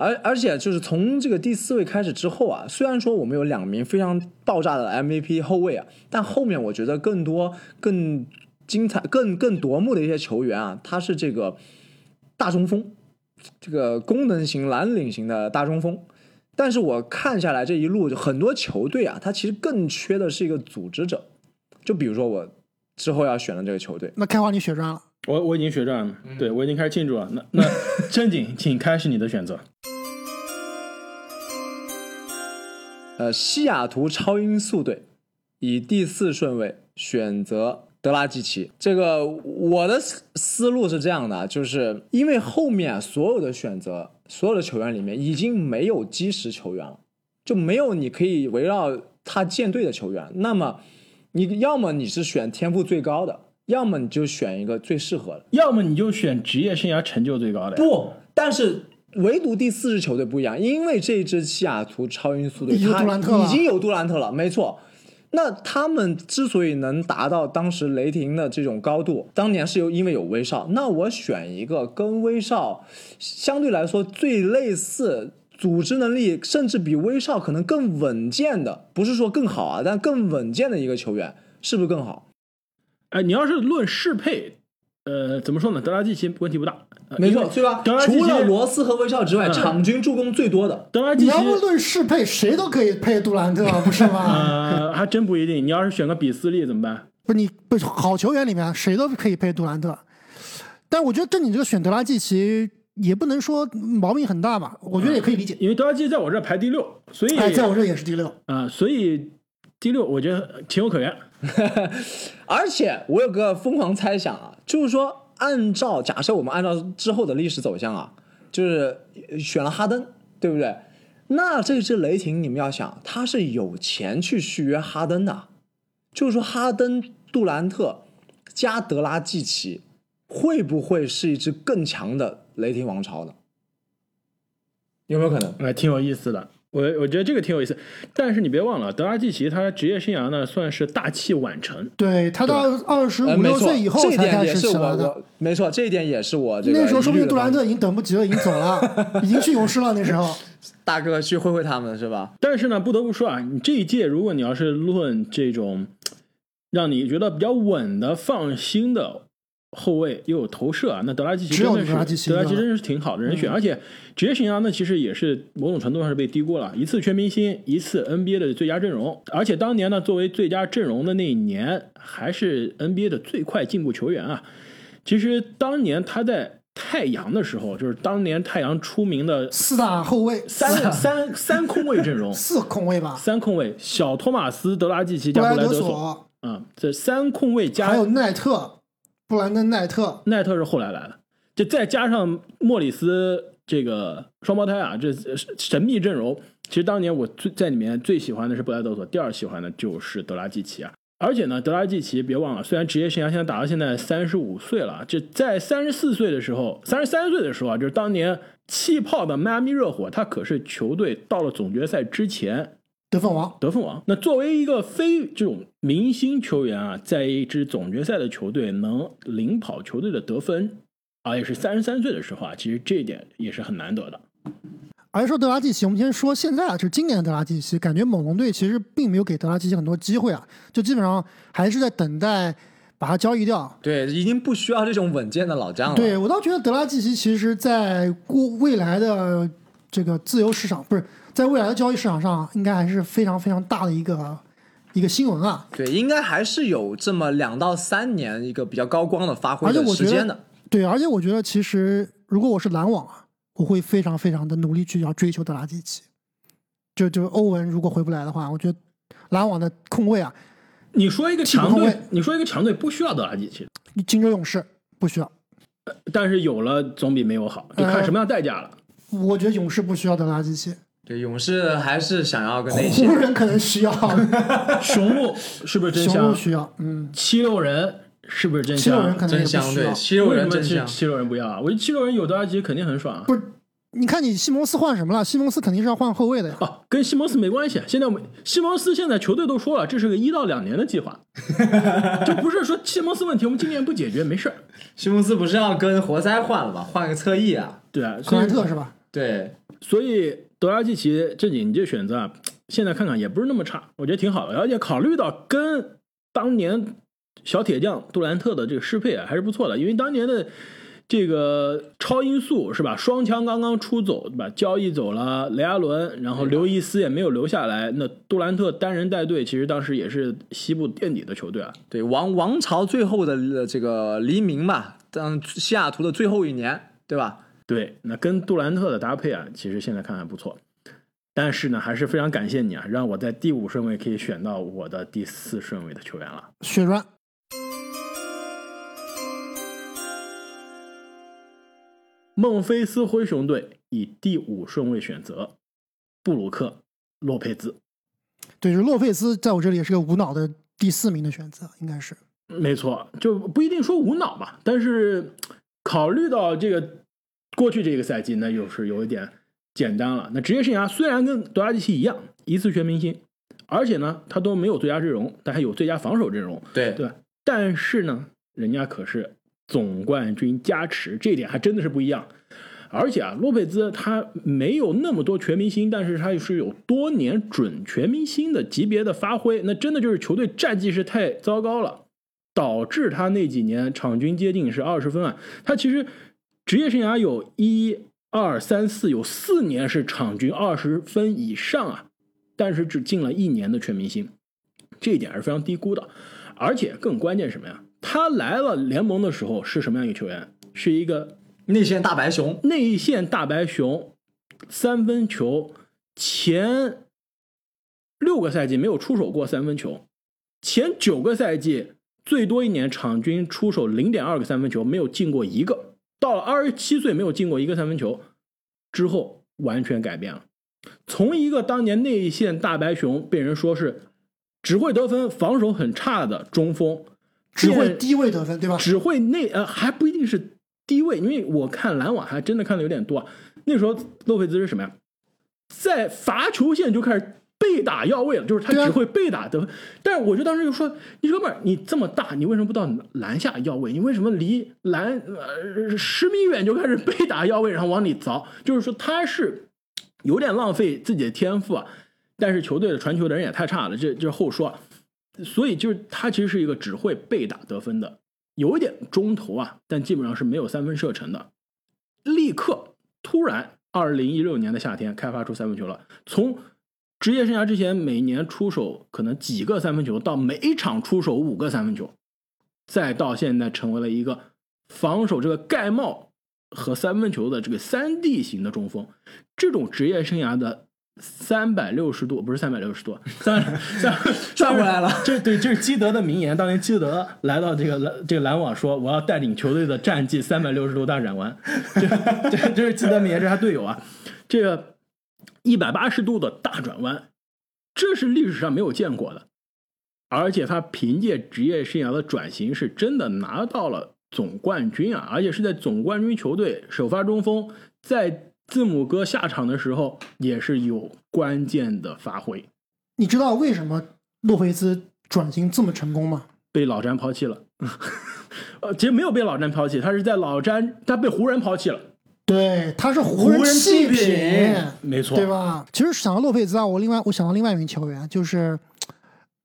而而且就是从这个第四位开始之后啊，虽然说我们有两名非常爆炸的 MVP 后卫啊，但后面我觉得更多、更精彩、更更夺目的一些球员啊，他是这个大中锋，这个功能型蓝领型的大中锋。但是我看下来这一路，就很多球队啊，他其实更缺的是一个组织者。就比如说我之后要选的这个球队，那开花你血赚了。我我已经血战了，嗯对我已经开始庆祝了。那那 (laughs) 正经，请开始你的选择。(laughs) 呃，西雅图超音速队以第四顺位选择德拉季奇。这个我的思思路是这样的，就是因为后面所有的选择，所有的球员里面已经没有基石球员了，就没有你可以围绕他建队的球员。那么你要么你是选天赋最高的，要么你就选一个最适合的。要么你就选职业生涯成就最高的。不，但是唯独第四支球队不一样，因为这支西雅图超音速队已经有它杜兰特已经有杜兰特了，没错。那他们之所以能达到当时雷霆的这种高度，当年是有因为有威少。那我选一个跟威少相对来说最类似。组织能力甚至比威少可能更稳健的，不是说更好啊，但更稳健的一个球员，是不是更好？哎，你要是论适配，呃，怎么说呢？德拉季奇问题不大，呃没错，对吧德拉？除了罗斯和威少之外，嗯场均助攻最多的，德拉季奇你要不论适配，谁都可以配杜兰特，不是吗？(laughs) 呃，还真不一定。你要是选个比斯利怎么办？不，你不好球员里面谁都可以配杜兰特，但我觉得这你这个选德拉季奇也不能说毛病很大吧，我觉得也可以理解。因为德拉季奇在我这儿排第六，所以哎，在我这也是第六。啊、所以第六我觉得情有可原。(laughs) 而且我有个疯狂猜想啊，就是说，按照假设我们按照之后的历史走向啊，就是选了哈登，对不对？那这支雷霆，你们要想，他是有钱去续约哈登的，就是说，哈登、杜兰特加德拉季奇，会不会是一支更强的雷霆王朝呢？有没有可能？哎，挺有意思的。我我觉得这个挺有意思，但是你别忘了，德拉季奇他职业生涯呢算是大器晚成，对他到二十呃，五六，岁以后这一才开始点也是我起来的。我没错，这一点也是我这个那时候说不定杜兰特特已经等不及了，已经走了，(laughs) 已经去勇士了。那时候，(laughs) 大哥去会会他们是吧？但是呢，不得不说啊，你这一届如果你要是论这种让你觉得比较稳的、放心的后卫又有投射啊，那德拉季奇真的是德拉季奇真是挺好的人选，而且职业生涯呢，其实也是某种程度上是被低估了，一次全明星，一次 NBA 的最佳阵容，而且当年呢，作为最佳阵容的那一年，还是 NBA 的最快进步球员啊。其实当年他在太阳的时候，就是当年太阳出名的四大后卫，三三三控卫阵容，(laughs) 四控卫吧，三控卫，小托马斯、德拉季奇加布莱德索，索，啊、这三控卫加还有奈特，布兰登奈特，奈特是后来来的，就再加上莫里斯这个双胞胎啊，这神秘阵容。其实当年我最在里面最喜欢的是布莱德索，第二喜欢的就是德拉季奇啊。而且呢，德拉季奇别忘了，虽然职业生涯现在打到现在三十五岁了，这在三十四岁的时候，三十三岁的时候啊，就是当年气泡的迈阿密热火，他可是球队到了总决赛之前得分王。得分王。那作为一个非这种明星球员啊，在一支总决赛的球队能领跑球队的得分，而且是三十三岁的时候啊，其实这一点也是很难得的。而说德拉季奇，我们先说现在啊，就是今年的德拉季奇，感觉猛龙队其实并没有给德拉季奇很多机会啊，就基本上还是在等待把他交易掉。对，已经不需要这种稳健的老将了。对我倒觉得德拉季奇其实在过未来的这个自由市场，不是在未来的交易市场上，应该还是非常非常大的一个一个新闻啊。对，应该还是有这么两到三年一个比较高光的发挥的而且我觉时间的得。，对，而且我觉得其实如果我是篮网啊，我会非常非常的努力去要追求德拉季奇。就就欧文如果回不来的话，我觉得篮网的控卫啊，你说一个强队你说一个强队不需要德拉季奇，金州勇士不需要，但是有了总比没有好，就看什么样代价了。我觉得勇士不需要德拉季奇，对，勇士还是想要个内线湖。人可能需要，(laughs) 雄鹿是不是真雄鹿香？需要，嗯，七六人是不是真香？七六人可能也真香，对，不需要。七六人真香。七七六人不要啊？我觉得七六人有德拉季奇肯定很爽啊。不是，你看你西蒙斯换什么了？西蒙斯肯定是要换后卫的呀。哦，跟西蒙斯没关系。现在我们西蒙斯现在球队都说了，这是个一到两年的计划，就不是说西蒙斯问题我们今年不解决没事儿。(laughs) 西蒙斯不是要跟活塞换了吗？换个侧翼啊。对啊，克所以莱特是吧？对，所以德拉季奇这你这选择啊，现在看看也不是那么差，我觉得挺好的。而且考虑到跟当年小铁匠杜兰特的这个适配啊，还是不错的。因为当年的这个超音速是吧，双枪刚刚出走对吧，交易走了雷阿伦，然后刘易斯也没有留下来。那杜兰特单人带队，其实当时也是西部垫底的球队啊。对，王王朝最后的这个黎明吧，当西雅图的最后一年，对吧？对，那跟杜兰特的搭配啊，其实现在看还不错。但是呢，还是非常感谢你啊，让我在第五顺位可以选到我的第四顺位的球员了。血栓，孟菲斯灰熊队以第五顺位选择布鲁克·洛佩兹。对，就是洛佩兹在我这里也是个无脑的第四名的选择，应该是。没错，就不一定说无脑吧，但是考虑到这个过去这个赛季，那又是有一点简单了。那职业生涯虽然跟德拉季奇一样，一次全明星，而且呢，他都没有最佳阵容，但还有最佳防守阵容，对对吧？但是呢，人家可是总冠军加持，这一点还真的是不一样。而且啊，洛佩兹他没有那么多全明星，但是他是有多年准全明星的级别的发挥，那真的就是球队战绩是太糟糕了。导致他那几年场均接近是二十分啊。他其实职业生涯有一二三四有四年是场均二十分以上啊，但是只进了一年的全明星，这一点是非常低估的。而且更关键什么呀？他来了联盟的时候是什么样一个球员？是一个内线大白熊，内线大白熊，三分球前六个赛季没有出手过三分球，前九个赛季最多一年场均出手零点二个三分球，没有进过一个。到了二十七岁没有进过一个三分球之后，完全改变了，从一个当年内线大白熊被人说是只会得分、防守很差的中锋，只会低位得分，对吧？只会内呃还不一定是低位，因为我看篮网还真的看的有点多啊。那时候洛佩兹是什么呀？在罚球线就开始被打要位了，就是他只会被打得分。但是我就当时就说，你哥们儿，你这么大，你为什么不到篮下要位？你为什么离篮呃十米远就开始被打要位，然后往里凿？就是说他是有点浪费自己的天赋啊。但是球队的传球的人也太差了，这这是后说啊。所以就是他其实是一个只会被打得分的，有一点中投啊，但基本上是没有三分射程的。立刻突然，二零一六年的夏天开发出三分球了，从职业生涯之前每年出手可能几个三分球，到每一场出手五个三分球，再到现在成为了一个防守这个盖帽和三分球的这个三 D 型的中锋，这种职业生涯的三百六十度不是三百六十度，三三 (laughs) 转回来了。这对，这是基德的名言。当年基德来到这个篮这个篮网说：“我要带领球队的战绩三百六十度大转弯。”这这这是基德名言，这是他队友啊。这个一百八十度的大转弯，这是历史上没有见过的。而且他凭借职业生涯的转型，是真的拿到了总冠军啊！而且是在总冠军球队首发中锋，在字母哥下场的时候也是有关键的发挥。你知道为什么洛佩兹转型这么成功吗？被老詹抛弃了。(laughs) 呃，其实没有被老詹抛弃，他是在老詹，他被湖人抛弃了。对，他是湖人湖人弃弃品没错，对？吧？其实想到洛佩兹啊，我另外我想到另外一名球员，就是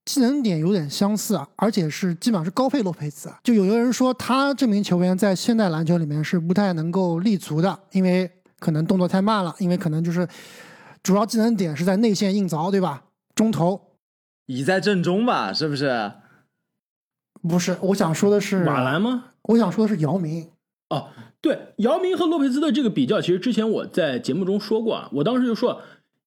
技能点有点相似啊，而且是基本上是高配洛佩兹啊。就有的人说他这名球员在现代篮球里面是不太能够立足的，因为可能动作太慢了，因为可能就是主要技能点是在内线硬凿，对吧？中投倚在正中吧，是不是？不是，我想说的是马兰吗？我想说的是姚明。哦，对，姚明和洛佩兹的这个比较，其实之前我在节目中说过啊，我当时就说，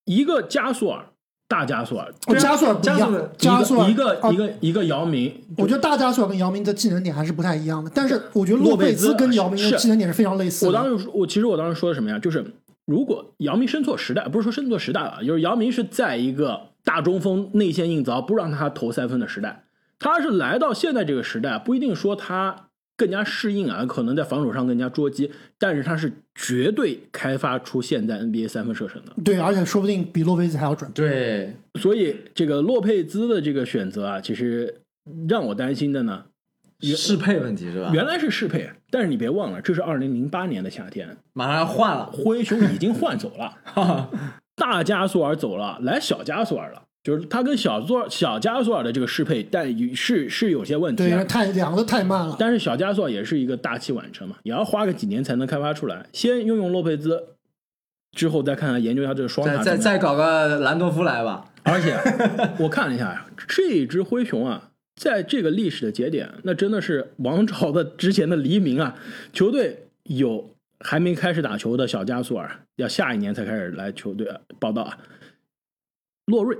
一个加索尔，大加索尔，哦，加索尔不一样加索尔，加索尔一个啊一个一个姚明，我觉得大加索尔跟姚明的技能点还是不太一样的，但是我觉得洛佩兹跟姚明的是技能点是非常类似的。我当时我其实我当时说的什么呀？就是如果姚明生错时代，不是说生错时代啊，就是姚明是在一个大中锋内线硬凿，不让他投三分的时代，他是来到现在这个时代，不一定说他更加适应啊，可能在防守上更加捉鸡，但是他是绝对开发出现在 NBA 三分射程的。对，而且说不定比洛佩兹还要准。对，所以这个洛佩兹的这个选择啊，其实让我担心的呢，适配问题是吧？原来是适配，但是你别忘了，这是二零零八年的夏天，马上要换了，灰熊已经换走了，(laughs) 大加索尔走了，来小加索尔了，就是他跟小索小加索尔的这个适配，但也是是有些问题、对，啊。太两个都太慢了。但是小加索尔也是一个大器晚成嘛，也要花个几年才能开发出来。先用用洛佩兹，之后再看看研究一下这个双塔再。再再搞个兰多夫来吧。而且我看了一下，这只灰熊啊，在这个历史的节点，那真的是王朝的之前的黎明啊！球队有还没开始打球的小加索尔，要下一年才开始来球队报道啊。洛瑞，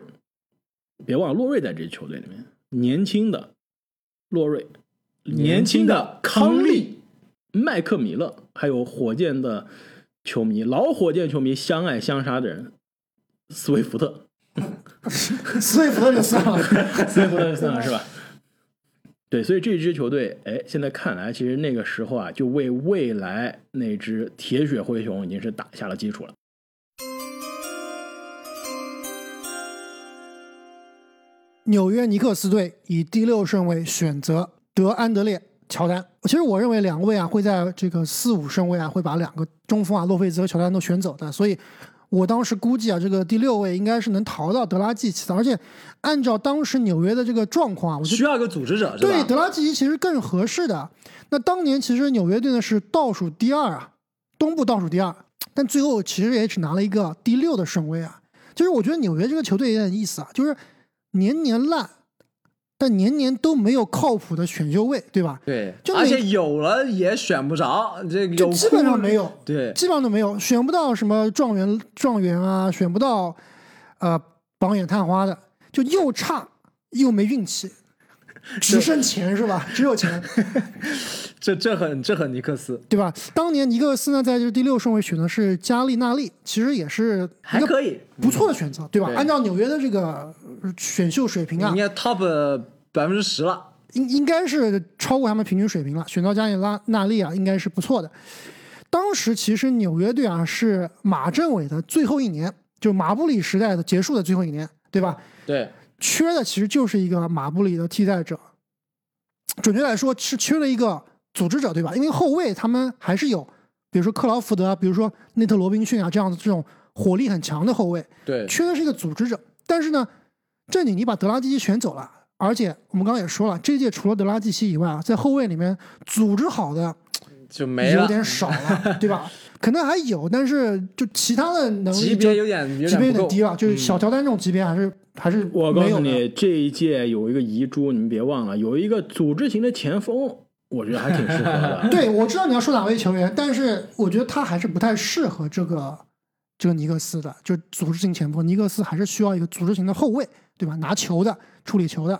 别忘了洛瑞在这支球队里面，年轻的洛瑞，年轻的康利，麦克米勒，还有火箭的球迷，老火箭球迷相爱相杀的人，斯威夫特。(laughs) (laughs) 斯威夫特就算了，斯威夫特就算了是吧？对，所以这支球队，哎，现在看来，其实那个时候啊，就为未来那支铁血灰熊已经是打下了基础了。纽约尼克斯队以第六顺位选择德安德烈乔丹。其实我认为两位啊会在这个四五顺位啊会把两个中锋啊洛佩兹和乔丹都选走的，所以我当时估计啊，这个第六位应该是能逃到德拉季奇的，而且按照当时纽约的这个状况啊，我觉得需要一个组织者，对德拉季奇其实更合适的。那当年其实纽约队呢是倒数第二啊，东部倒数第二，但最后其实也只拿了一个第六的顺位啊。就是我觉得纽约这个球队有点意思啊，就是年年烂，但年年都没有靠谱的选秀位，对吧？对，就每而且有了也选不着，这个有就基本上没有，对，基本上都没有，选不到什么状元状元啊，选不到呃榜眼探花的，就又差又没运气，只剩钱是吧？只有钱，(laughs) 这这很这很尼克斯，对吧？当年尼克斯呢，在这第六顺位选的是加利纳利，其实也是还可以，不错的选择，对吧？对按照纽约的这个呃选秀水平啊应，该 top 百分之十了。应应该是超过他们平均水平了。选到加里拉纳利啊，应该是不错的。当时其实纽约队啊是马政委的最后一年，就马布里时代的结束的最后一年，对吧？对，缺的其实就是一个马布里的替代者，准确来说是缺了一个组织者，对吧？因为后卫他们还是有，比如说克劳福德啊，比如说内特罗宾逊啊这样的这种火力很强的后卫，对，缺的是一个组织者。但是呢，正经你把德拉季奇选走了，而且我们刚刚也说了，这一届除了德拉季奇以外啊，在后卫里面组织好的就没了，有点少了，对吧？(laughs) 可能还有，但是就其他的能力级别有点有级别有点低了，就是小乔丹这种级别还是还是我告诉你，这一届有一个遗珠，你们别忘了，有一个组织型的前锋，我觉得还挺适合的。(laughs) 对，我知道你要说哪位球员，但是我觉得他还是不太适合这个这个尼克斯的，就组织型前锋。尼克斯还是需要一个组织型的后卫，对吧？拿球的，处理球的。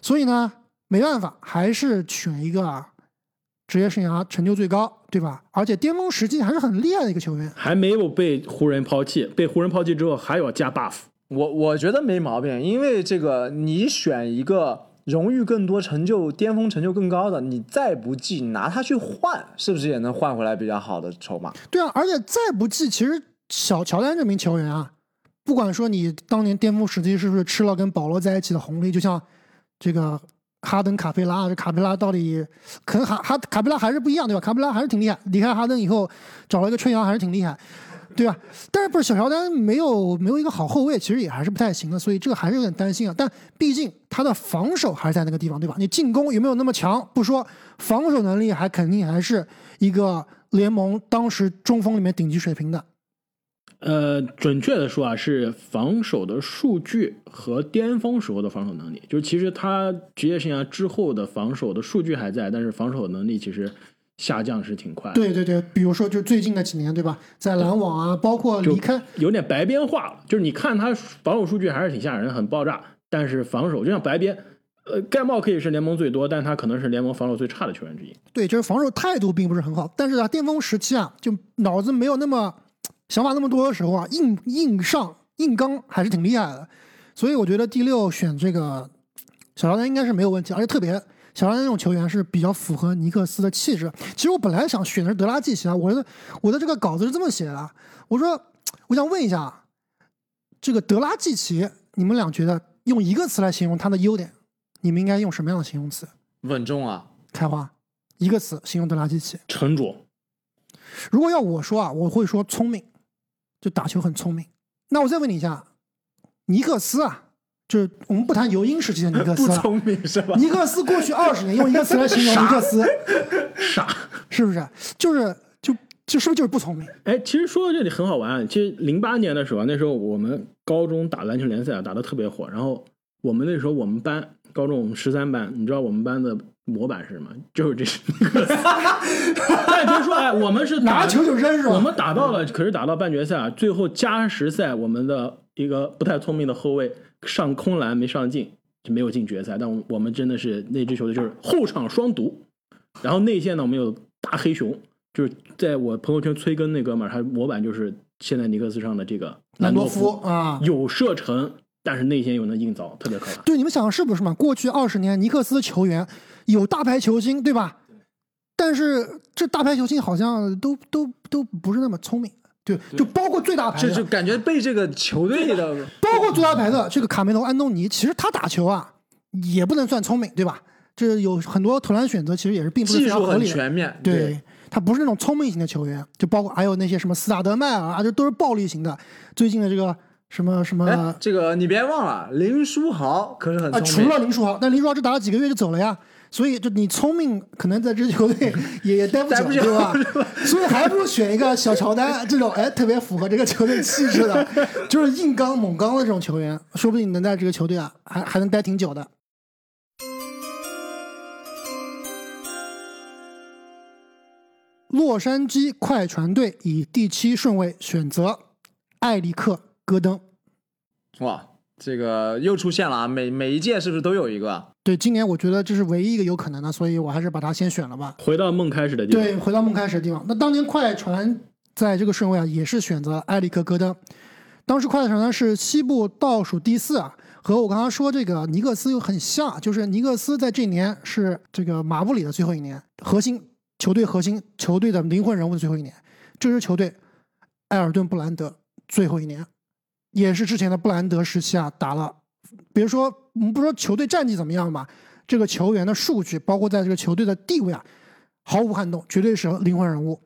所以呢，没办法，还是选一个啊职业生涯成就最高，对吧？而且巅峰时期还是很厉害的一个球员。还没有被湖人抛弃，被湖人抛弃之后还要加 buff。我我觉得没毛病，因为这个你选一个荣誉更多、成就巅峰成就更高的，你再不济拿他去换，是不是也能换回来比较好的筹码？对啊，而且再不济，其实小乔丹这名球员啊，不管说你当年巅峰时期是不是吃了跟保罗在一起的红利，就像这个哈登、卡佩拉，这卡佩拉到底可能哈哈卡佩拉还是不一样，对吧？卡佩拉还是挺厉害，离开哈登以后找了一个春阳，还是挺厉害，(laughs) 对吧？但是不是小乔丹没有没有一个好后卫，其实也还是不太行的，所以这个还是有点担心啊。但毕竟他的防守还是在那个地方，对吧？你进攻有没有那么强不说，防守能力还肯定还是一个联盟当时中锋里面顶级水平的。呃，准确的说啊，是防守的数据和巅峰时候的防守能力。就是其实他职业生涯之后的防守的数据还在，但是防守能力其实下降是挺快的，对对对，比如说就最近的几年，对吧？在篮网啊，包括离开，有点白边化了。就是你看他防守数据还是挺吓人，很爆炸，但是防守就像白边，呃，盖帽可以是联盟最多，但他可能是联盟防守最差的球员之一。对，就是防守态度并不是很好。但是啊，巅峰时期啊，就脑子没有那么想法那么多的时候啊，硬硬上硬刚还是挺厉害的。所以我觉得第六选这个小乔丹应该是没有问题，而且特别小乔丹这种球员是比较符合尼克斯的气质。其实我本来想选的是德拉季奇啊，我的我的这个稿子是这么写的，我说我想问一下，这个德拉季奇，你们俩觉得用一个词来形容他的优点，你们应该用什么样的形容词？稳重啊，开花，一个词形容德拉季奇。沉着，如果要我说啊，我会说聪明，就打球很聪明。那我再问你一下，尼克斯啊，就是我们不谈尤因时期的尼克斯了，(laughs) 不聪明是吧？尼克斯过去二十年用一个词来形容尼克斯，(laughs) 傻。是不是？就是就就是不是就是不聪明？哎，其实说到这里很好玩啊。其实零八年的时候啊，那时候我们高中打篮球联赛啊，打得特别火。然后我们那时候我们班高中我们十三班，你知道我们班的模板是什么？就是这尼克斯。但别说哎，我们是拿球就扔是吧？我们打到了，可是打到半决赛啊，最后加时赛，我们的一个不太聪明的后卫上空篮没上进，就没有进决赛。但我们真的是那支球队就是后场双毒，然后内线呢我们有大黑熊，就是在我朋友圈催更那哥们儿，他模板就是现在尼克斯上的这个兰多多夫啊，有射程，但是内线又能硬凿，特别可怕。对，你们想是不是嘛？过去二十年，尼克斯球员有大牌球星，对吧？但是这大牌球星好像都都都不是那么聪明，对，就包括最大牌的，这就感觉被这个球队的 (laughs) 包括最大牌的这个卡梅隆·安东尼，其实他打球啊也不能算聪明，对吧？这有很多投篮选择，其实也是并不是非技术很常合理的。全面，对，他不是那种聪明型的球员，就包括还有那些什么斯塔德迈尔啊，这都是暴力型的。最近的这个什么什么哎，这个你别忘了，林书豪可是很啊，除聪明。了林书豪，但林书豪只打了几个月就走了呀。所以，就你聪明，可能在这支球队也也待不久，对吧？所以还不如选一个小乔丹这种，哎，特别符合这个球队气质的，(laughs) 就是硬刚猛刚的这种球员，说不定能在这个球队啊，还还能待挺久的。洛杉矶快船队以第七顺位选择埃里克·戈登。哇，这个又出现了啊！每每一届是不是都有一个啊？对，今年我觉得这是唯一一个有可能的，所以我还是把它先选了吧。回到梦开始的地方。对，回到梦开始的地方。那当年快船在这个顺位啊，也是选择埃里克·戈登。当时快船呢是西部倒数第四啊，和我刚刚说这个尼克斯又很像，就是尼克斯在这年是这个马布里的最后一年，核心球队核心球队的灵魂人物的最后一年。这支球队埃尔顿·布兰德最后一年，也是之前的布兰德时期啊打了。比如说，我们不说球队战绩怎么样吧，这个球员的数据，包括在这个球队的地位啊，毫无撼动，绝对是灵魂人物。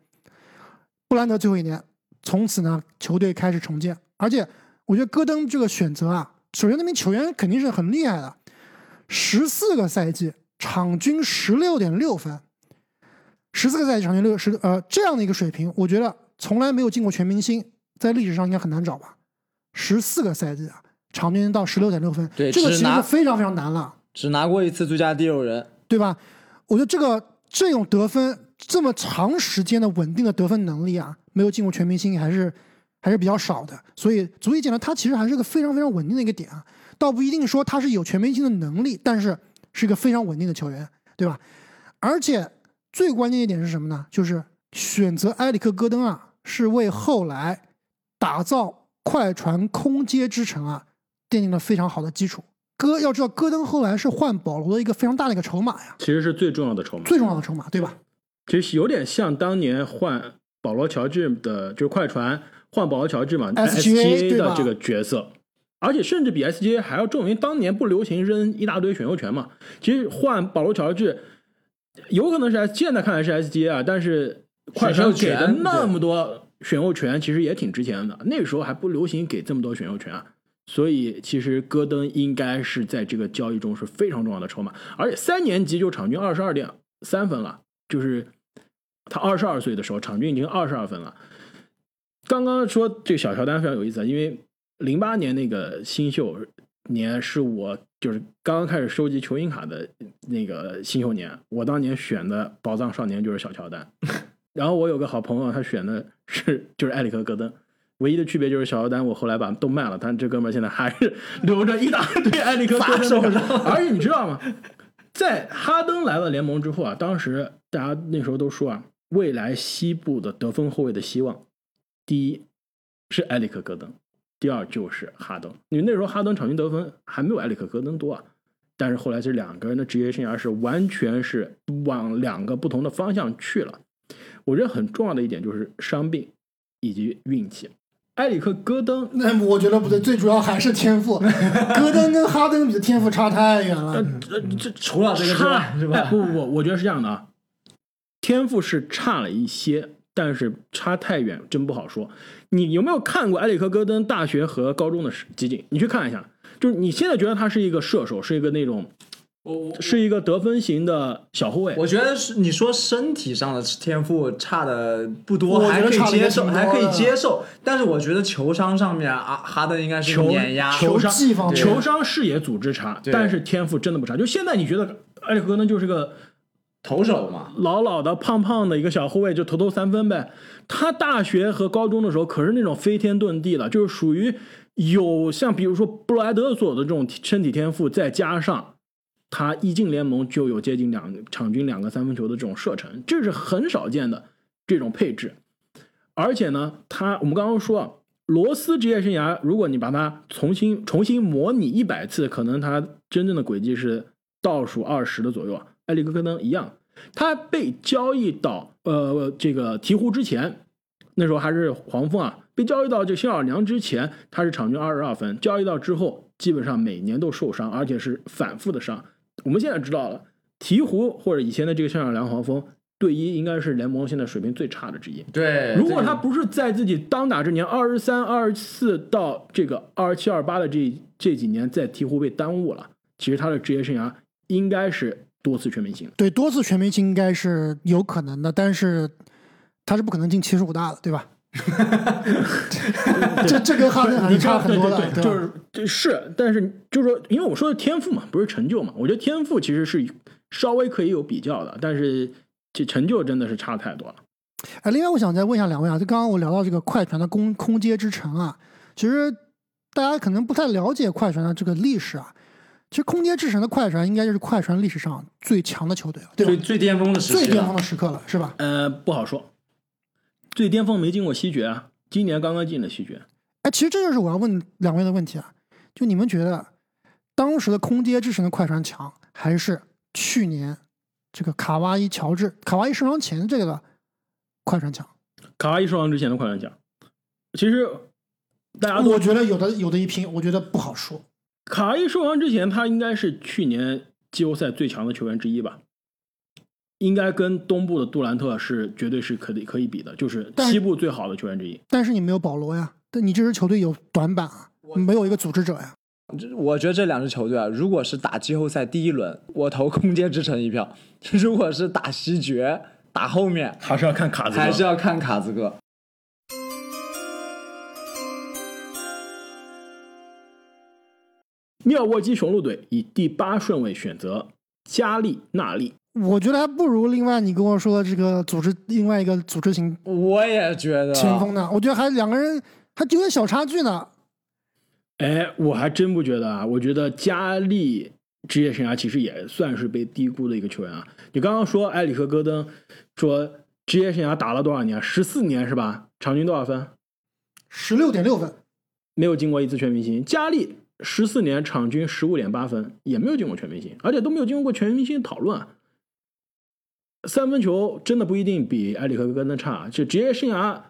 布兰德最后一年，从此呢，球队开始重建。而且，我觉得戈登这个选择啊，首先那名球员肯定是很厉害的，十四个赛季场均十六点六分，十四个赛季场均六十呃这样的一个水平，我觉得从来没有进过全明星，在历史上应该很难找吧？十四个赛季啊，场均到十六点六分，对这个其实是非常非常难了。只拿过一次最佳第六人。对吧？我觉得这个这种得分这么长时间的稳定的得分能力啊，没有进过全明星还是还是比较少的，所以足以见得他其实还是个非常非常稳定的一个点啊。倒不一定说他是有全明星的能力，但是是一个非常稳定的球员，对吧？而且最关键一点是什么呢？就是选择埃里克·戈登啊，是为后来打造快船空接之城啊奠定了非常好的基础。戈要知道，戈登后来是换保罗的一个非常大的一个筹码呀。其实是最重要的筹码。最重要的筹码，对吧？其实有点像当年换保罗乔治的，就是快船换保罗乔治嘛 SGA 的这个角色，而且甚至比 SGA 还要重，因为当年不流行扔一大堆选秀权嘛。其实换保罗乔治有可能是 S，现在看来是 SGA 啊，但是快船给的那么多选秀权，其实也挺值钱的。那个时候还不流行给这么多选秀权啊。所以，其实戈登应该是在这个交易中是非常重要的筹码，而且三年级就场均二十二点三分了，就是他二十二岁的时候，场均已经二十二分了。刚刚说这个小乔丹非常有意思，因为零八年那个新秀年是我就是刚刚开始收集球星卡的那个新秀年，我当年选的宝藏少年就是小乔丹，(laughs) 然后我有个好朋友他选的是就是埃里克戈登。唯一的区别就是小乔丹，我后来把都卖了，但这哥们儿现在还是留着一大堆埃里克戈登的卡。而且你知道吗？在哈登来了联盟之后啊，当时大家那时候都说啊，未来西部的得分后卫的希望，第一是埃里克戈登，第二就是哈登。因为那时候哈登场均得分还没有埃里克戈登多啊。但是后来这两个人的职业生涯是完全是往两个不同的方向去了。我觉得很重要的一点就是伤病以及运气。埃里克戈登那我觉得不对，最主要还是天赋。(laughs) 戈登跟哈登比的天赋差太远了。呃，这除了这个之外差是吧哎不不不，我觉得是这样的啊，天赋是差了一些，但是差太远真不好说。你有没有看过埃里克戈登大学和高中的集锦？你去看一下。就是你现在觉得他是一个射手，是一个那种，是一个得分型的小后卫。我觉得是你说身体上的天赋差的不多，还可以接受，还可以接受。但是我觉得球商上面啊，哈登应该是球碾压。球商球商视野组织差，但是天赋真的不差。就现在你觉得埃里克戈登就是个投手嘛，老老的胖胖的一个小后卫，就投投三分呗。他大学和高中的时候可是那种飞天遁地的，就是属于有像比如说布莱德所的这种身体天赋，再加上他一进联盟就有接近两场均两个三分球的这种射程，这是很少见的这种配置。而且呢，他我们刚刚说，罗斯职业生涯，如果你把它重新重新模拟一百次，可能他真正的轨迹是倒数二十的左右啊。埃里克戈登一样，他被交易到呃这个鹈鹕之前，那时候还是黄蜂啊，被交易到这新奥尔良之前，他是场均二十二分，交易到之后，基本上每年都受伤，而且是反复的伤。我们现在知道了，鹈鹕或者以前的这个新奥尔良黄蜂队医应该是联盟现在水平最差的之一。对如果他不是在自己当打之年，二十三、二十四到这个二十七、二八的这这几年在鹈鹕被耽误了，其实他的职业生涯应该是多次全明星。对，多次全明星应该是有可能的，但是他是不可能进七十五大的，对吧？(laughs) 这这跟哈登还是差很多的，对对对，吧就是这是，但是就是说，因为我说的天赋嘛，不是成就嘛，我觉得天赋其实是稍微可以有比较的，但是这成就真的是差太多了。哎，另外我想再问一下两位啊，就刚刚我聊到这个快船的空空接之城啊，其实大家可能不太了解快船的这个历史啊。其实空接之城的快船应该就是快船历史上最强的球队了，对吧？最最巅峰的时期了最巅峰的时刻了，是吧？呃，不好说，最巅峰没进过西决啊，今年刚刚进的西决。哎，其实这就是我要问两位的问题啊，就你们觉得当时的空接之神的快船强，还是去年这个卡哇伊乔治卡哇伊受伤前这个快船强？卡哇伊受伤之前的快船强，其实大家都我觉得有的有的一拼，我觉得不好说。卡哇伊受伤之前，他应该是去年季后赛最强的球员之一吧？应该跟东部的杜兰特是绝对是可以可以比的，就是西部最好的球员之一。但是你没有保罗呀，但你这支球队有短板啊，没有一个组织者呀。我觉得这两支球队啊，如果是打季后赛第一轮，我投空间之城一票；(laughs) 如果是打西决，打后面，还是要看卡子哥，还是要看卡兹克。妙沃基雄鹿队以第八顺位选择加利纳利。我觉得还不如另外你跟我说的这个组织另外一个组织型我也觉得前锋呢，我觉得还两个人还有点小差距呢。哎，我还真不觉得啊！我觉得加利职业生涯其实也算是被低估的一个球员啊。你刚刚说埃里克·戈登说职业生涯打了多少年？十四年是吧？场均多少分？十六点六分，没有进过一次全明星。加利十四年场均十五点八分，也没有进过全明星，而且都没有经过全明星讨论啊。三分球真的不一定比埃里克·戈登差，就职业生涯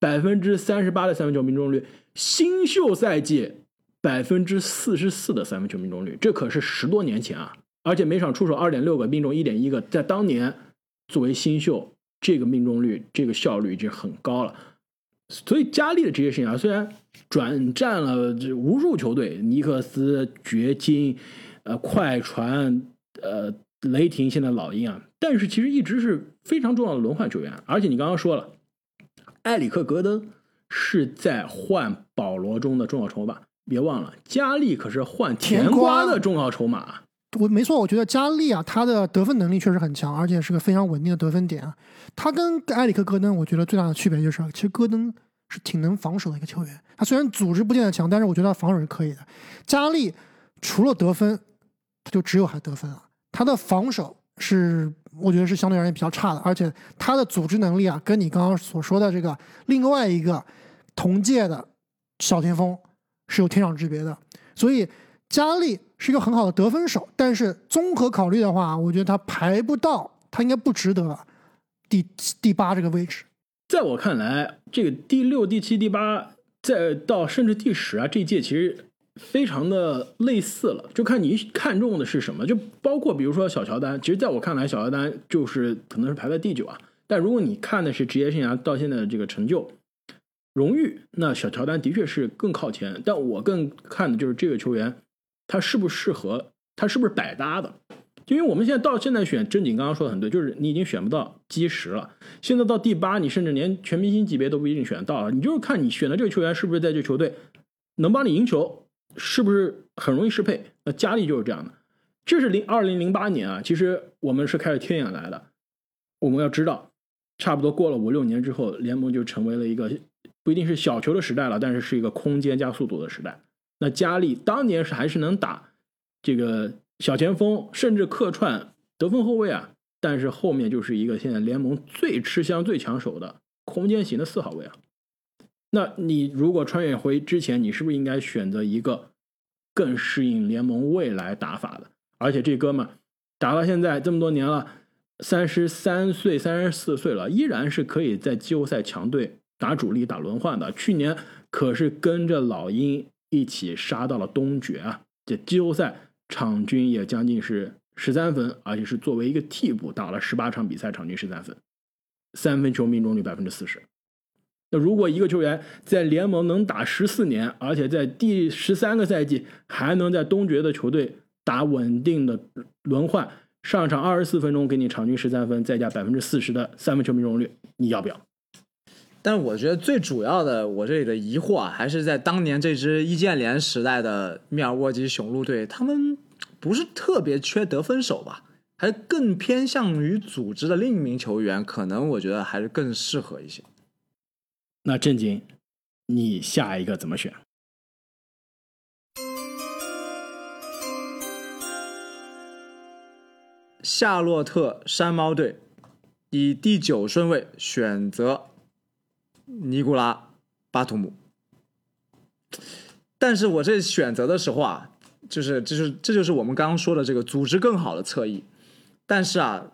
百分之三十八的三分球命中率，新秀赛季百分之四十四的三分球命中率，这可是十多年前啊！而且每场出手二点六个，命中一点一个，在当年作为新秀，这个命中率、这个效率已经很高了。所以加利的职业生涯虽然转战了无数球队，尼克斯、掘金、呃快船、呃雷霆，现在老鹰啊，但是其实一直是非常重要的轮换球员。而且你刚刚说了，埃里克·戈登是在换保罗中的重要筹码，别忘了加利可是换甜瓜的重要筹码。我没错，我觉得加利啊，他的得分能力确实很强，而且是个非常稳定的得分点啊。他跟埃里克·戈登，我觉得最大的区别就是，其实戈登是挺能防守的一个球员。他虽然组织不见得强，但是我觉得他防守是可以的。加利除了得分，他就只有还得分了。他的防守是我觉得是相对而言比较差的，而且他的组织能力啊，跟你刚刚所说的这个另外一个同届的小前锋是有天壤之别的。所以加利是一个很好的得分手，但是综合考虑的话，我觉得他排不到，他应该不值得第第八这个位置。在我看来，这个第六、第七、第八，再到甚至第十啊，这一届其实非常的类似了，就看你看重的是什么。就包括比如说小乔丹，其实在我看来，小乔丹就是可能是排在第九啊。但如果你看的是职业生涯到现在的这个成就、荣誉，那小乔丹的确是更靠前。但我更看的就是这个球员，他适不适合，他是不是百搭的。因为我们现在到现在选正经刚刚说的很对，就是你已经选不到基石了。现在到第八，你甚至连全明星级别都不一定选得到了。你就是看你选的这个球员是不是在这球队能帮你赢球，是不是很容易适配。那加利就是这样的。这是零二零零八年啊，其实我们是开始天眼来的。我们要知道，差不多过了五六年之后，联盟就成为了一个不一定是小球的时代了，但是是一个空间加速度的时代。那加利当年是还是能打这个。小前锋甚至客串得分后卫啊，但是后面就是一个现在联盟最吃香、最抢手的空间型的四号位啊。那你如果穿越回之前，你是不是应该选择一个更适应联盟未来打法的？而且这哥们打到现在这么多年了，三十三岁、三十四岁了，依然是可以在季后赛强队打主力、打轮换的。去年可是跟着老鹰一起杀到了东决啊，这季后赛。场均也将近是十三分，而且是作为一个替补打了十八场比赛，场均十三分，三分球命中率百分之四十。如果一个球员在联盟能打十四年，而且在第十三个赛季还能在东决的球队打稳定的轮换，上场二十四分钟给你场均十三分，再加百分之四十的三分球命中率，你要不要？但我觉得最主要的，我这里的疑惑啊，还是在当年这支易建联时代的密尔沃基雄鹿队，他们不是特别缺得分手吧？还更偏向于组织的另一名球员，可能我觉得还是更适合一些。那震惊，你下一个怎么选？夏洛特山猫队以第九顺位选择尼古拉巴图姆，但是我这选择的时候啊，就是就是这就是我们刚刚说的这个组织更好的侧翼，但是啊，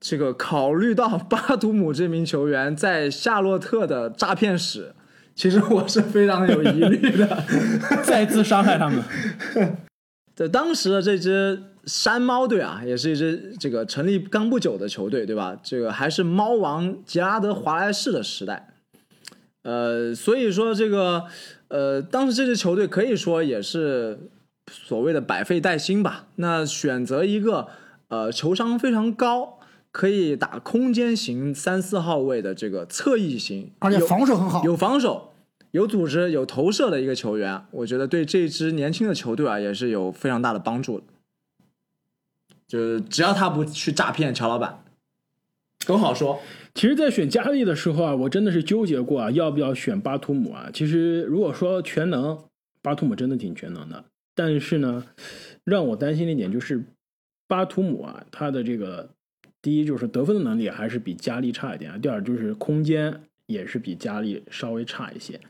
这个考虑到 (laughs) 巴图姆这名球员在夏洛特的诈骗史，其实我是非常有疑虑的。(laughs) 再次伤害他们。(laughs) 在，当时的这支山猫队啊，也是一支这个成立刚不久的球队，对吧？这个还是猫王杰拉德华莱士的时代，呃，所以说这个呃，当时这支球队可以说也是所谓的百废待兴吧。那选择一个呃球商非常高，可以打空间型三四号位的这个侧翼型，而且防守很好。有防守、有组织、有投射的一个球员，我觉得对这支年轻的球队啊也是有非常大的帮助的。就是只要他不去诈骗乔老板，更好说。其实，在选佳丽的时候啊，我真的是纠结过啊，要不要选巴图姆啊？其实，如果说全能，巴图姆真的挺全能的。但是呢，让我担心的一点就是，巴图姆啊，他的这个第一就是得分的能力还是比佳丽差一点啊，第二就是空间也是比佳丽稍微差一些。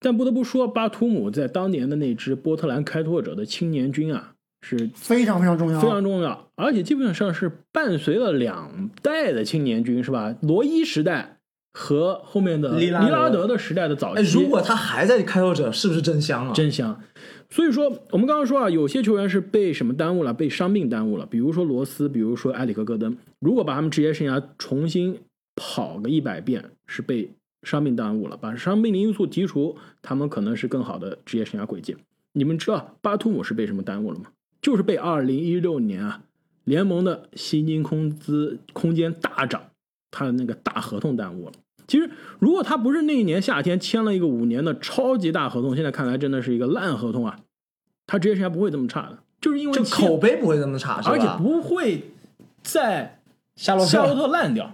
但不得不说，巴图姆在当年的那支波特兰开拓者的青年军啊，是非常非常重要，非常重要，而且基本上是伴随了两代的青年军，是吧？罗伊时代和后面的利拉德的时代的早哎，期，如果他还在开拓者，是不是真香啊？真香。所以说，我们刚刚说啊，有些球员是被什么耽误了？被伤病耽误了。比如说罗斯，比如说埃里克戈登。如果把他们职业生涯重新跑个一百遍，是被伤病耽误了。把伤病的因素剔除，他们可能是更好的职业生涯轨迹。你们知道巴图姆是被什么耽误了吗？就是被二零一六年啊联盟的薪金工资空间大涨，他的那个大合同耽误了。其实，如果他不是那一年夏天签了一个五年的超级大合同，现在看来真的是一个烂合同啊，他职业生涯不会这么差的，就是因为口碑不会这么差，而且不会在夏洛特。夏洛特烂掉。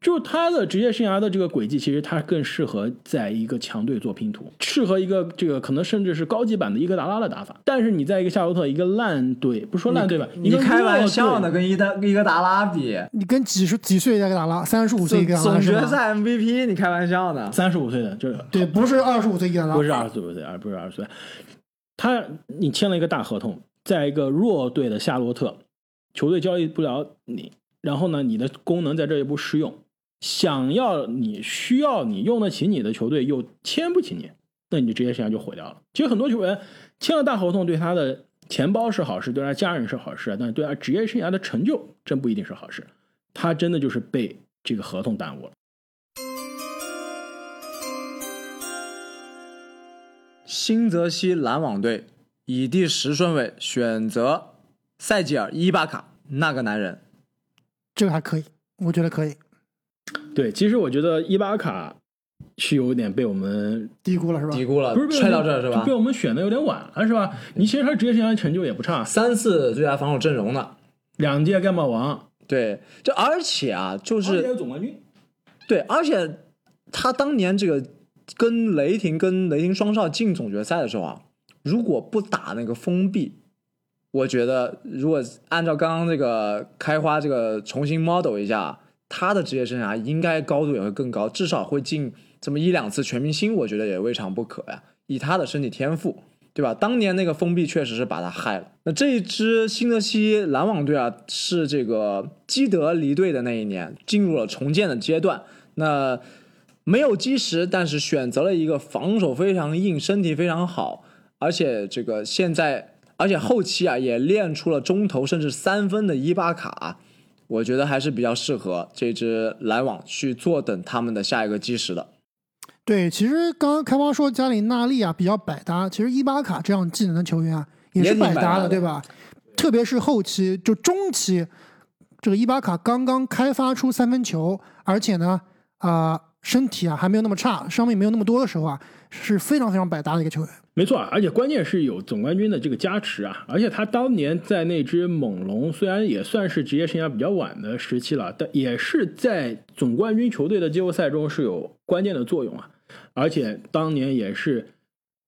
就是他的职业生涯的这个轨迹，其实他更适合在一个强队做拼图，适合一个这个可能甚至是高级版的伊戈达拉的打法。但是你在一个夏洛特一个烂队，不说烂队吧，你开玩笑呢？跟伊达伊戈达拉比，你跟几十几岁的打拉，三十五岁一个打拉总？决赛 MVP，你开玩笑呢？三十五岁的就是对，不是二十五岁一个达拉，不是二十五岁，而不是二十岁。他你签了一个大合同，在一个弱队的夏洛特，球队交易不了你，然后呢，你的功能在这也不适用，想要你需要你用得起你的球队又签不起你，那你的职业生涯就毁掉了。其实很多球员签了大合同，对他的钱包是好事，对他家人是好事，但是对他职业生涯的成就真不一定是好事。他真的就是被这个合同耽误了。新泽西篮网队以第十顺位选择塞吉尔伊巴卡，那个男人。这个还可以，我觉得可以，对，其实我觉得伊巴卡是有点被我们低估了是吧？低估了不是被我们踹到这儿是吧就被？我们选的有点晚了，是吧？你其实他职业生涯成就也不差，三次最佳防守阵容呢。两届盖帽王，对，就而且啊，就是有总冠军。对，而且他当年这个跟雷霆跟雷霆双少进总决赛的时候啊，如果不打那个封闭，我觉得如果按照刚刚这个开花这个重新 model 一下，他的职业生涯应该高度也会更高，至少会进这么一两次全明星，我觉得也未尝不可呀。以他的身体天赋，对吧？当年那个封闭确实是把他害了。那这一支新泽西篮网队啊，是这个基德离队的那一年，进入了重建的阶段。那没有基石，但是选择了一个防守非常硬、身体非常好，而且这个现在而且后期啊也练出了中投甚至三分的伊巴卡，我觉得还是比较适合这支篮网去坐等他们的下一个基石的。对，其实刚刚开花说加里纳利啊比较百搭，其实伊巴卡这样技能的球员啊也是百搭的，百搭的对吧？特别是后期就中期，这个伊巴卡刚刚开发出三分球，而且呢啊、身体啊还没有那么差，伤病没有那么多的时候啊，是非常非常百搭的一个球员。没错，而且关键是有总冠军的这个加持啊！而且他当年在那支猛龙，虽然也算是职业生涯比较晚的时期了，但也是在总冠军球队的季后赛中是有关键的作用啊！而且当年也是，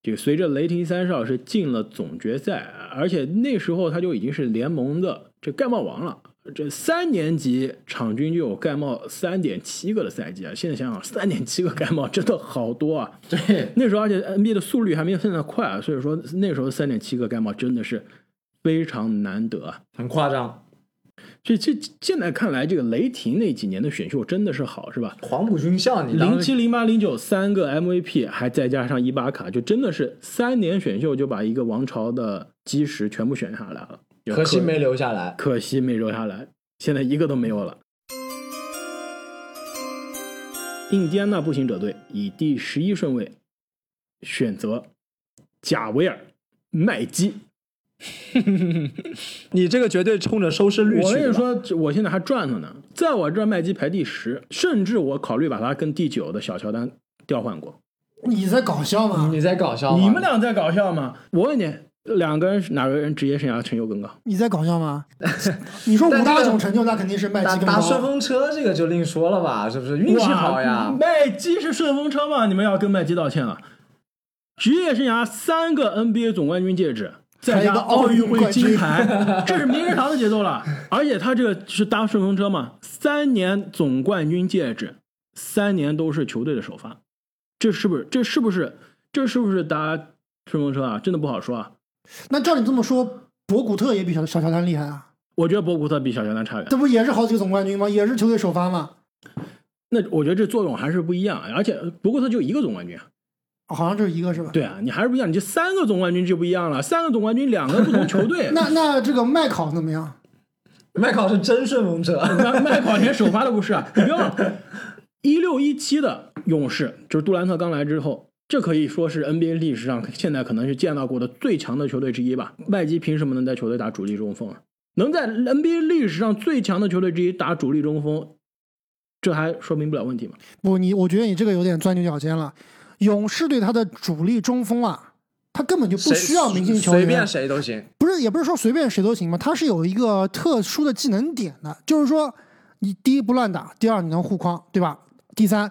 这个随着雷霆三少是进了总决赛，而且那时候他就已经是联盟的这盖帽王了。这三年级场均就有盖帽三点七个的赛季啊！现在想想，三点七个盖帽真的好多啊！对，那时候，而且 NBA 的速率还没有现在快啊，所以说那时候三点七个盖帽真的是非常难得啊。很夸张。所以这现在看来，这个雷霆那几年的选秀真的是好，是吧？黄埔军校，你零七、零八、零九三个 MVP，还再加上伊巴卡，就真的是三年选秀就把一个王朝的基石全部选下来了。可惜没留下来。可惜没留下来，现在一个都没有了。印第安纳步行者队以第十一顺位选择贾维尔·麦基。(laughs) 你这个绝对冲着收视率我。跟你说，我现在还赚着呢，在我这儿麦基排第十，甚至我考虑把他跟第九的小乔丹调换过。你在搞笑吗？你在搞笑吗？你们俩在搞笑吗？我问你，两个人哪个人职业生涯成就更高？你在搞笑吗？(laughs) 你说五大种成就，那肯定是麦打基更高。打顺风车这个就另说了吧，是不是？运气好呀。麦基是顺风车吗？你们要跟麦基道歉了。职业生涯三个 NBA 总冠军戒指，再加奥奥运会金牌，(laughs) 这是名人堂的节奏了。而且他这个是搭顺风车嘛，三年总冠军戒指，三年都是球队的首发，这是不是？这是不是？这是不是搭顺风车啊？真的不好说啊。那照你这么说，博古特也比小小乔丹厉害啊？我觉得博古特比小乔丹差远。这不也是好几个总冠军吗？也是球队首发吗？那我觉得这作用还是不一样，而且博古特就一个总冠军啊。好像就是一个是吧？对啊，你还是不一样，你这三个总冠军就不一样了，三个总冠军两个不同球队，(laughs) 那那这个麦考怎么样？麦考是真顺风车，麦麦考连首发都不是啊！你别忘了，一六一七的勇士就是杜兰特刚来之后，这可以说是 NBA 历史上现在可能是见到过的最强的球队之一吧。麦基凭什么能在球队打主力中锋啊？能在 NBA 历史上最强的球队之一打主力中锋，这还说明不了问题吗？不，你我觉得你这个有点钻牛角尖了。勇士队他的主力中锋啊，他根本就不需要明星球员，随便谁都行。不是，也不是说随便谁都行嘛，他是有一个特殊的技能点的，就是说你第一不乱打，第二你能护框，对吧？第三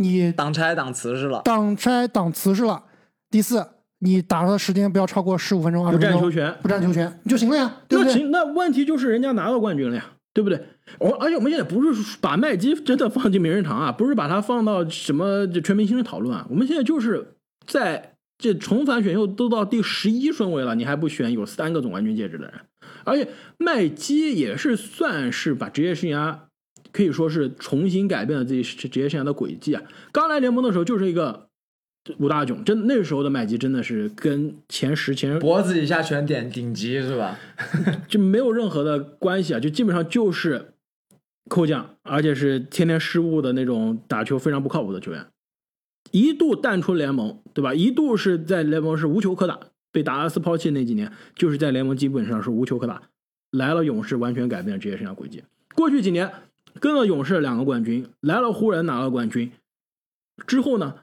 你挡拆挡瓷实了，挡拆挡瓷实了，第四你打的时间不要超过十五分钟、二不十分钟，占球权，不占球权就行了呀，对不对？那行，那问题就是人家拿到冠军了呀，对不对？我而且我们现在不是把麦基真的放进名人堂啊，不是把他放到什么这全明星的讨论啊，我们现在就是在这重返选秀都到第十一顺位了，你还不选有三个总冠军戒指的人？而且麦基也是算是把职业生涯可以说是重新改变了自己职业生涯的轨迹啊。刚来联盟的时候就是一个五大囧，真那时候的麦基真的是跟前十前脖子以下全点顶级是吧？(laughs) 就没有任何的关系啊，就基本上就是扣将，而且是天天失误的那种打球非常不靠谱的球员，一度淡出联盟，对吧？一度是在联盟是无球可打，被达拉斯抛弃那几年，就是在联盟基本上是无球可打。来了勇士，完全改变了职业生涯轨迹。过去几年跟了勇士两个冠军，来了湖人拿了冠军，之后呢，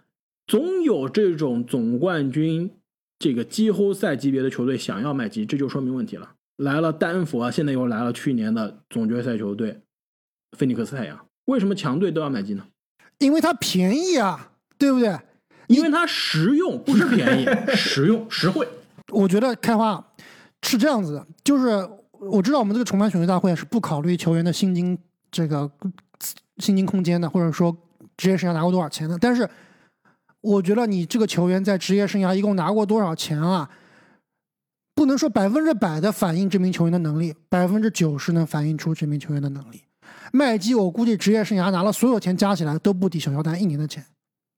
总有这种总冠军这个季后赛级别的球队想要麦基，这就说明问题了。来了丹佛，现在又来了去年的总决赛球队菲尼克斯太阳。为什么强队都要麦基呢？因为它便宜啊，对不对？因为它实用，不是便宜，(laughs) 实用实惠。我觉得开花是这样子的，就是我知道我们这个重返选秀大会是不考虑球员的薪金这个薪金空间的，或者说职业生涯拿过多少钱的。但是我觉得你这个球员在职业生涯一共拿过多少钱啊？不能说百分之百的反映这名球员的能力，百分之九十能反映出这名球员的能力。麦基，我估计职业生涯拿了所有钱加起来都不抵小乔丹一年的钱，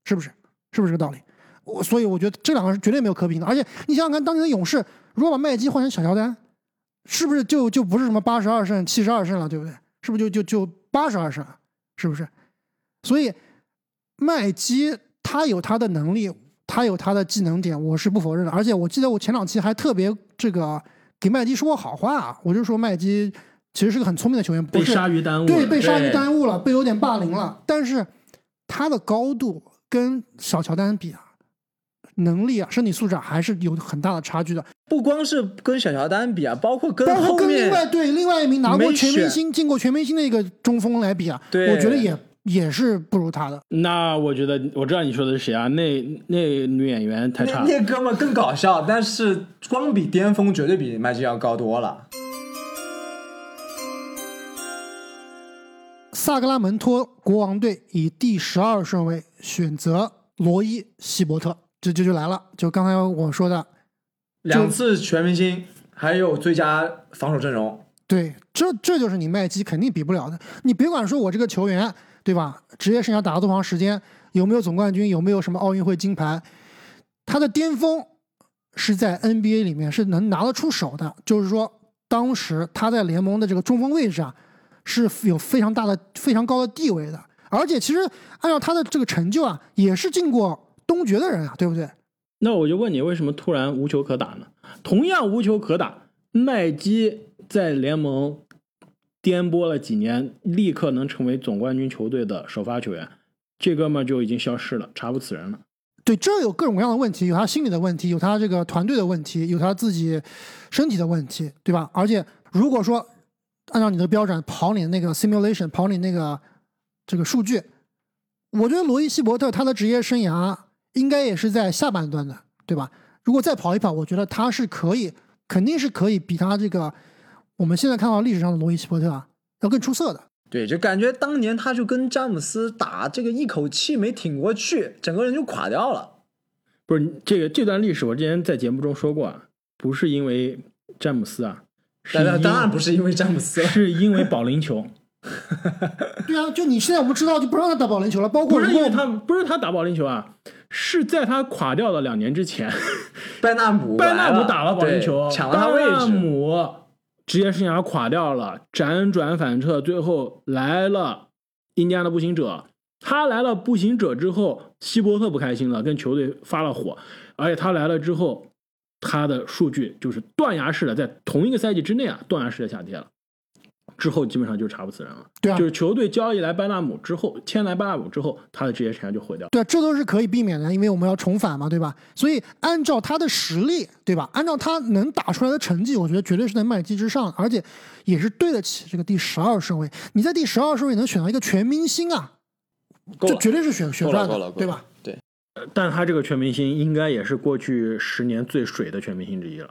是不是？是不是这个道理？我所以我觉得这两个是绝对没有可比的。而且你想想看，当年的勇士如果把麦基换成小乔丹，是不是就就不是什么八十二胜、七十二胜了，对不对？是不是就就就八十二胜了？是不是？所以麦基他有他的能力，他有他的技能点，我是不否认的。而且我记得我前两期还特别这个给麦基说过好话，我就说麦基其实是个很聪明的球员，不被鲨鱼耽误了。对被鲨鱼耽误了，被有点霸凌了。但是他的高度跟小乔丹比啊，能力啊、身体素质啊还是有很大的差距的。不光是跟小乔丹比啊，包括跟包括跟后面另外对另外一名拿过全明星、进过全明星的一个中锋来比啊，对我觉得也也是不如他的。那我觉得我知道你说的是谁啊？那那女演员太差那了。那哥们更搞笑，但是光比巅峰绝对比麦基要高多了。萨格拉门托国王队以第十二顺位选择罗伊·希伯特，这就就来了，就刚才我说的，两次全明星，还有最佳防守阵容，对，这这就是你麦基肯定比不了的。你别管说我这个球员，对吧？职业生涯打了多长时间，有没有总冠军，有没有什么奥运会金牌，他的巅峰是在 NBA 里面是能拿得出手的。就是说，当时他在联盟的这个中锋位置啊，是有非常大的、非常高的地位的。而且，其实按照他的这个成就啊，也是进过东决的人啊，对不对？那我就问你，为什么突然无球可打呢？同样无球可打，麦基在联盟颠簸了几年，立刻能成为总冠军球队的首发球员，这哥们儿就已经消失了，查不此人了。对，这有各种各样的问题，有他心理的问题，有他这个团队的问题，有他自己身体的问题，对吧？而且如果说按照你的标准跑你的那个 simulation，跑你那个这个数据，我觉得罗伊希伯特他的职业生涯应该也是在下半段的，对吧？如果再跑一跑，我觉得他是可以，肯定是可以比他这个我们现在看到历史上的罗伊希伯特啊要更出色的。对，就感觉当年他就跟詹姆斯打这个一口气没挺过去，整个人就垮掉了。不是这个这段历史，我之前在节目中说过啊，不是因为詹姆斯啊，是当然当然不是因为詹姆斯，是因为保龄球，(laughs) 对啊，就你现在我们知道就不让他打保龄球了，包括不是因为他不是他打保龄球啊，是在他垮掉的两年之前，(laughs) 拜纳姆 (laughs) 拜纳姆打了保龄球，抢了他位拜纳置。姆职业生涯垮掉了，辗转反侧，最后来了印第安的步行者。他来了步行者之后，希伯特不开心了，跟球队发了火。而且他来了之后，他的数据就是断崖式的，在同一个赛季之内啊，断崖式的下跌了。之后基本上就查不死人了。对啊就是球队交易来班纳姆之后，签来班纳姆之后，他的职业生涯就毁掉。对啊，这都是可以避免的，因为我们要重返嘛，对吧？所以按照他的实力，对吧？按照他能打出来的成绩，我觉得绝对是在麦基之上，而且也是对得起这个第十二顺位。你在第十二顺位能选到一个全明星啊，这绝对是选选赚了对吧？对，但他这个全明星应该也是过去十年最水的全明星之一了，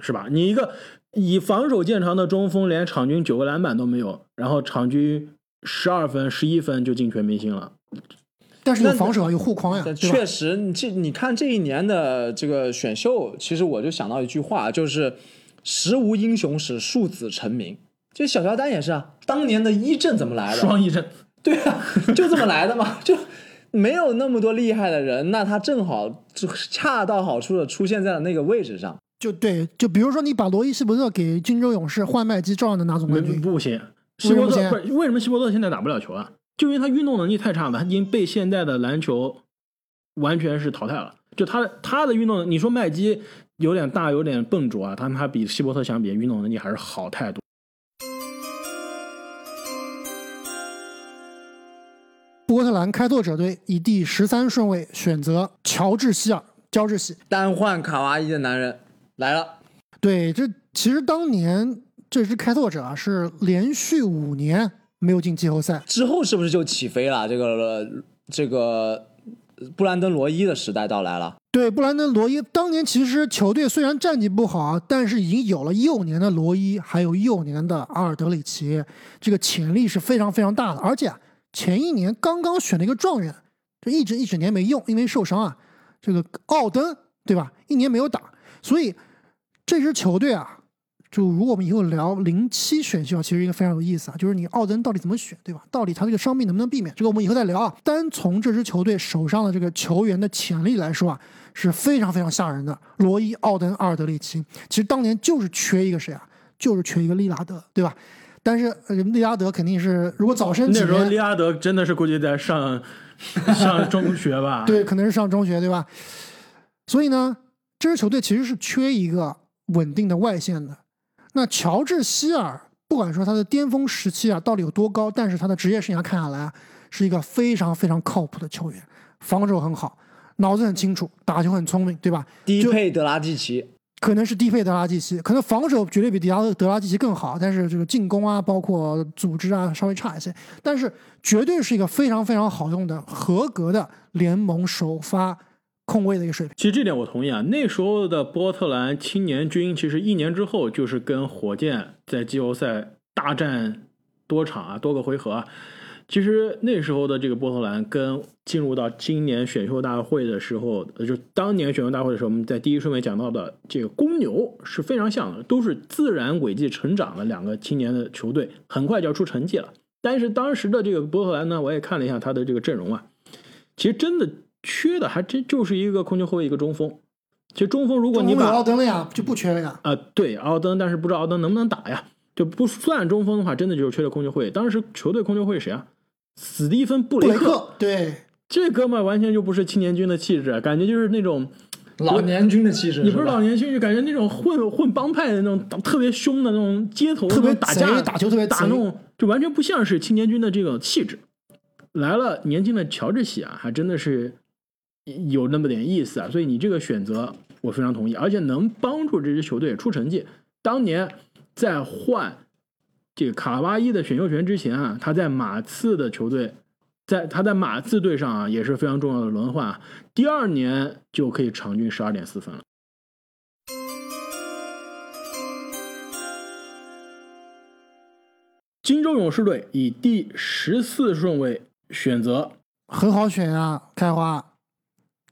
是吧？你一个以防守见长的中锋，连场均九个篮板都没有，然后场均十二分、十一分就进全明星了。但是有那防守啊，有护框呀，确？实，你这你看这一年的这个选秀，其实我就想到一句话，就是“时无英雄使庶子成名”。就小乔丹也是啊，当年的一阵怎么来的？双一阵，(laughs) 对啊，就这么来的嘛，就没有那么多厉害的人，那他正好就恰到好处的出现在了那个位置上。就对，就比如说你把罗伊希伯特给金州勇士换麦基，照样能拿总冠军。不行。为希伯特不是为什么希伯特现在打不了球啊？就因为他运动能力太差了，他已经被现在的篮球完全是淘汰了。就他他的运动，你说麦基有点大，有点笨拙啊，但他比希伯特相比，运动能力还是好太多。波特兰开拓者队以第十三顺位选择乔治希尔，乔治希。单换卡哇伊的男人来了，对，这其实当年这支开拓者啊是连续五年没有进季后赛，之后是不是就起飞了？这个这个布兰登·罗伊的时代到来了。对，布兰登·罗伊当年其实球队虽然战绩不好啊，但是已经有了幼年的罗伊，还有幼年的阿尔德里奇，这个潜力是非常非常大的。而且啊，前一年刚刚选了一个状元，这一直一整年没用，因为受伤啊。这个奥登对吧，一年没有打，所以这支球队啊，就如果我们以后聊零七选秀啊，其实一个非常有意思啊，就是你奥登到底怎么选，对吧？到底他这个伤病能不能避免？这个我们以后再聊啊。单从这支球队手上的这个球员的潜力来说啊，是非常非常吓人的。罗伊、奥登、阿尔德里奇，其实当年就是缺一个谁啊？就是缺一个利拉德，对吧？但是呃利拉德肯定是，如果早生几那时候利拉德真的是估计在上 (laughs) 上中学吧？对，可能是上中学，对吧？所以呢，这支球队其实是缺一个稳定的外线的。那乔治希尔，不管说他的巅峰时期啊到底有多高，但是他的职业生涯看下来啊，是一个非常非常靠谱的球员，防守很好，脑子很清楚，打球很聪明，对吧？低配德拉季奇，可能是低配德拉季奇，可能防守绝对比迪拉德拉季奇更好，但是这个进攻啊，包括组织啊，稍微差一些。但是绝对是一个非常非常好用的、合格的联盟首发控卫的一个水平。其实这点我同意啊。那时候的波特兰青年军，其实一年之后就是跟火箭在季后赛大战多场啊，多个回合啊。其实那时候的这个波特兰跟进入到今年选秀大会的时候，呃，就当年选秀大会的时候，我们在第一顺位讲到的这个公牛是非常像的，都是自然轨迹成长的两个青年的球队，很快就要出成绩了。但是当时的这个波特兰呢，我也看了一下他的这个阵容啊，其实真的缺的还真就是一个控球后卫，一个中锋。其实中锋如果你把奥登了呀，就不缺了呀。啊、对奥登，但是不知道奥登能不能打呀？就不算中锋的话，真的就是缺了控球会。当时球队控球会谁啊？史蒂芬布布雷雷克，对，这哥们儿完全就不是青年军的气质，感觉就是那种老年军的气质，你不是老年军，就感觉那种混混帮派的那种特别凶的那种街头特别打架打球特别打那种，就完全不像是青年军的这种气质。来了年轻的乔治喜啊，还真的是有那么点意思啊，所以你这个选择我非常同意，而且能帮助这支球队出成绩。当年在换这个卡哇伊的选秀权之前啊，他在马刺的球队，在他在马刺队上啊也是非常重要的轮换啊，第二年就可以场均十二点四分了。金州勇士队以第十四顺位选择很好选啊，开花。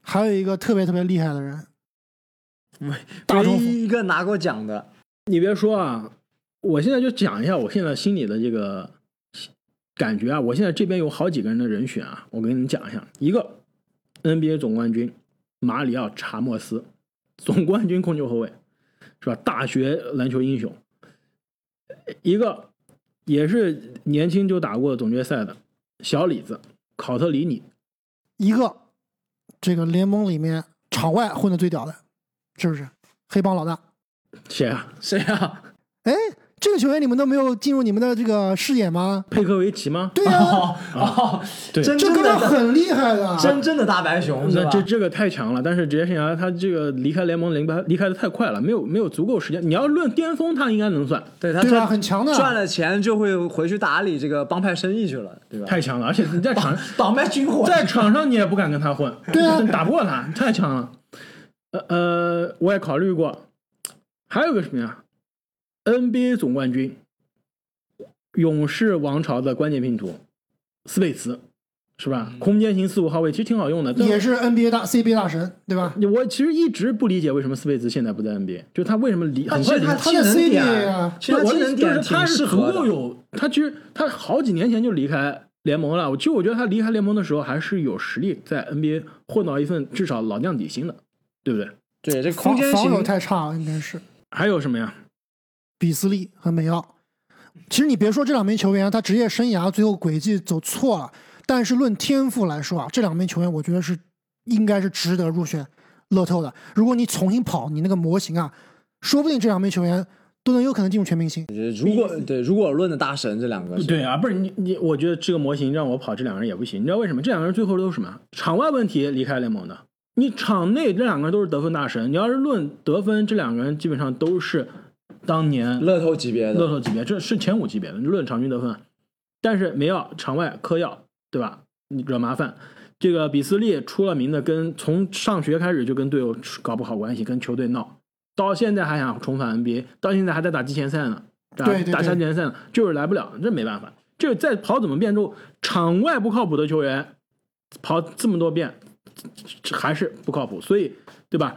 还有一个特别特别厉害的人，大唯一一个拿过奖的，你别说啊，我现在就讲一下我现在心里的这个感觉啊。我现在这边有好几个人的人选啊，我跟你们讲一下。一个 NBA 总冠军马里奥查莫斯，总冠军控球后卫，是吧？大学篮球英雄。一个也是年轻就打过总决赛的小李子考特里尼，一个这个联盟里面场外混的最屌的，是不是？黑帮老大。谁啊？谁啊？哎，这个球员你们都没有进入你们的这个视野吗？佩科维奇吗？对呀、(laughs) 哦哦，(laughs) 对这哥正的们很厉害的。真正的大白熊是吧？那这这个太强了，但是职业生涯他这个离开联盟离开离开的太快了，没有没有足够时间。你要论巅峰，他应该能算，对他很强的。赚了钱就会回去打理这个帮派生意去了，对吧？太强了。而且你在场 (laughs) 倒卖军火，在场上你也不敢跟他混，对啊真打不过他，太强了。呃呃，我也考虑过，还有个什么呀？NBA 总冠军，勇士王朝的关键拼图，斯佩茨，是吧？空间型四五号位其实挺好用的，但也是 NBA 大 CBA 大神，对吧？我其实一直不理解为什么斯佩茨现在不在 NBA，就他为什么离很快离。他的 CBA 啊其实他我技能点就是他是足。够有，他其实他好几年前就离开联盟了。我其实我觉得他离开联盟的时候还是有实力在 NBA 混到一份至少老将底薪的，对不对？对，这空间防防守型太差了，应该是还有什么呀？比斯利和梅奥。其实你别说这两名球员，他职业生涯最后轨迹走错了，但是论天赋来说啊，这两名球员我觉得是应该是值得入选乐透的。如果你重新跑你那个模型啊，说不定这两名球员都能有可能进入全明星。如果对如果论的大神这两个对啊，不是你你，我觉得这个模型让我跑这两个人也不行。你知道为什么？这两个人最后都是什么？场外问题离开联盟的。你场内这两个人都是得分大神，你要是论得分，这两个人基本上都是当年乐透级别的，乐透级别，这是前五级别的，论场均得分。但是梅奥场外嗑药，对吧？惹麻烦。这个比斯利出了名的，跟从上学开始就跟队友搞不好关系，跟球队闹，到现在还想重返 NBA，到现在还在打季前赛呢，打打对对对下季前赛呢，就是来不了，这没办法。这在跑怎么变奏？场外不靠谱的球员，跑这么多遍，还是不靠谱，所以对吧？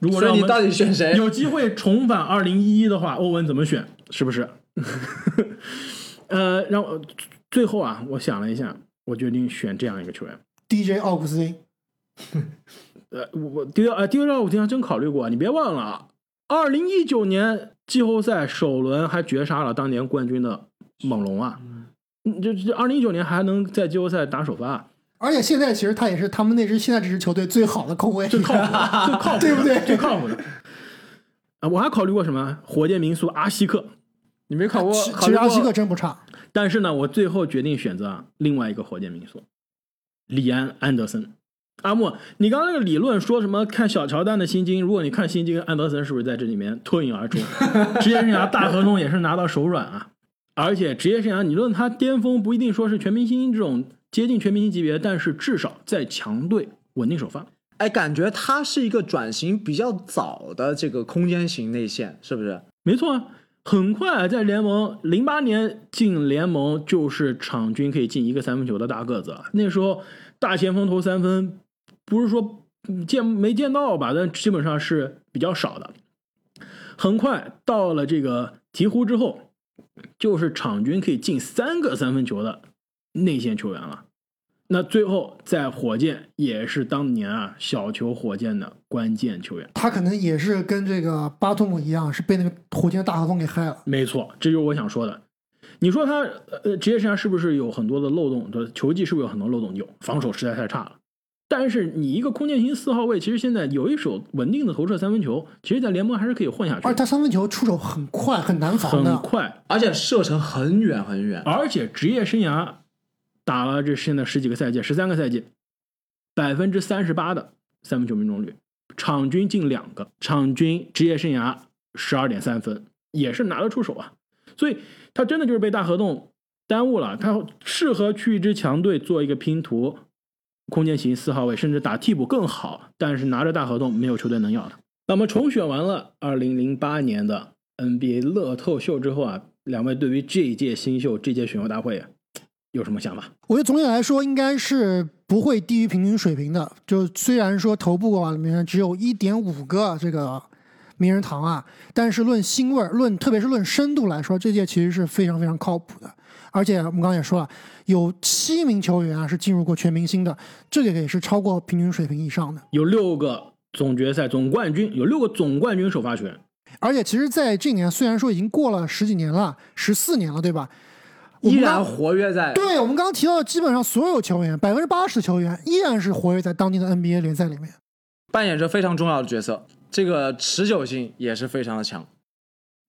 如果让你到底选谁？有机会重返二零一一的话，欧文怎么选？是不是？(laughs) 呃，让我最后啊，我想了一下，我决定选这样一个球员。DJ 奥古斯丁，(laughs) 呃，我我第二呃第二让我经常真考虑过，你别忘了啊，二零一九年季后赛首轮还绝杀了当年冠军的猛龙啊，嗯这这二零一九年还能在季后赛打首发，而且现在其实他也是他们那支现在这支球队最好的控卫，最靠谱，最靠谱，对不对最靠谱的。啊，我还考虑过什么火箭民宿阿西克，你没考过？其考虑其实阿西克？真不差。但是呢，我最后决定选择啊另外一个火箭民宿，里安安德森。阿木，你刚刚那个理论说什么看小乔丹的心经？如果你看心经，安德森是不是在这里面脱颖而出？职业生涯大合同也是拿到手软啊！而且职业生涯，你论他巅峰不一定说是全明星这种接近全明星级别，但是至少在强队稳定首发。哎，感觉他是一个转型比较早的这个空间型内线，是不是？没错啊，很快在联盟零八年进联盟就是场均可以进一个三分球的大个子啊。那时候大前锋投三分，不是说嗯见没见到吧，但基本上是比较少的。很快到了这个鹈鹕之后，就是场均可以进三个三分球的内线球员了。那最后在火箭也是当年啊小球火箭的关键球员。他可能也是跟这个巴图姆一样，是被那个火箭大合同给害了。没错，这就是我想说的。你说他呃职业生涯是不是有很多的漏洞？对，球技是不是有很多漏洞？有，防守实在太差了。但是你一个空间型四号位，其实现在有一手稳定的投射三分球，其实在联盟还是可以混下去，而他三分球出手很快，很难防很的。快，而且射程很远很远。而且职业生涯打了这现在十几个赛季，十三个赛季，百分之三十八的三分球命中率，场均进两个，场均职业生涯十二点三分，也是拿得出手啊。所以他真的就是被大合同耽误了，他适合去一支强队做一个拼图，空间型四号位，甚至打替补更好。但是拿着大合同，没有球队能要他。那么重选完了二零零八年的 NBA 乐透秀之后啊，两位对于这一届新秀、这届选秀大会有什么想法？我觉得总体来说应该是不会低于平均水平的。就虽然说头部啊里面只有一点五个这个名人堂啊，但是论腥味儿、论特别是论深度来说，这届其实是非常非常靠谱的。而且我们刚刚也说了，有七名球员啊是进入过全明星的，这个也是超过平均水平以上的。有六个总决赛总冠军，有六个总冠军首发权。而且其实在这年，虽然说已经过了十几年了，十四年了，对吧？我依然活跃在对我们刚刚提到的，基本上所有球员，百分之八十的球员依然是活跃在当地的 NBA 联赛里面。扮演着非常重要的角色，这个持久性也是非常的强。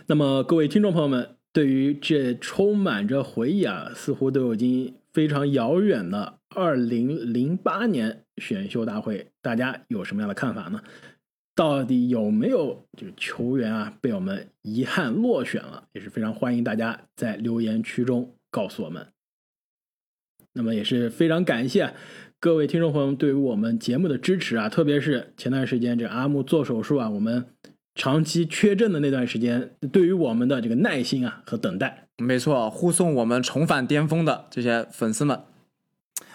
那么各位听众朋友们，对于这充满着回忆啊，似乎都已经非常遥远的二零零八年选秀大会，大家有什么样的看法呢？到底有没有这个球员啊被我们遗憾落选了？也是非常欢迎大家在留言区中告诉我们。那么也是非常感谢各位听众朋友们对于我们节目的支持啊，特别是前段时间这阿木做手术啊，我们长期缺阵的那段时间，对于我们的这个耐心啊和等待，没错，护送我们重返巅峰的这些粉丝们，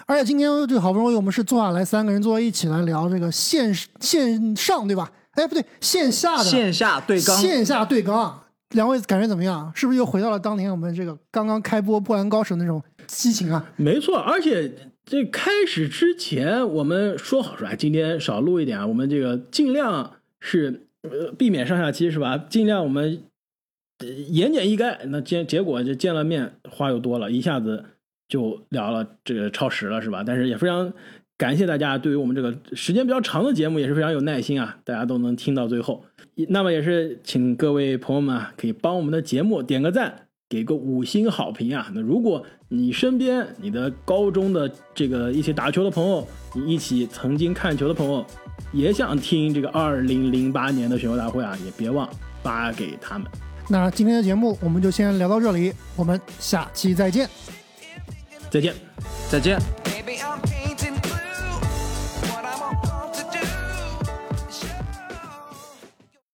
而且今天这好不容易我们是坐下来三个人坐在一起来聊这个线线上对吧？哎，不对，线下的线下对刚，线下对刚，两位感觉怎么样？是不是又回到了当年我们这个刚刚开播《灌篮高手》那种激情啊？没错，而且这开始之前我们说好说，哎，今天少录一点啊，我们这个尽量是呃避免上下期是吧？尽量我们言简意赅。那结结果就见了面话又多了，一下子就聊了这个超时了是吧？但是也非常感谢大家对于我们这个时间比较长的节目也是非常有耐心啊，大家都能听到最后。那么也是请各位朋友们啊，可以帮我们的节目点个赞，给个五星好评啊。那如果你身边你的高中的这个一起打球的朋友，你一起曾经看球的朋友，也想听这个二零零八年的选秀大会啊，也别忘发给他们。那今天的节目我们就先聊到这里，我们下期再见。再见。再见。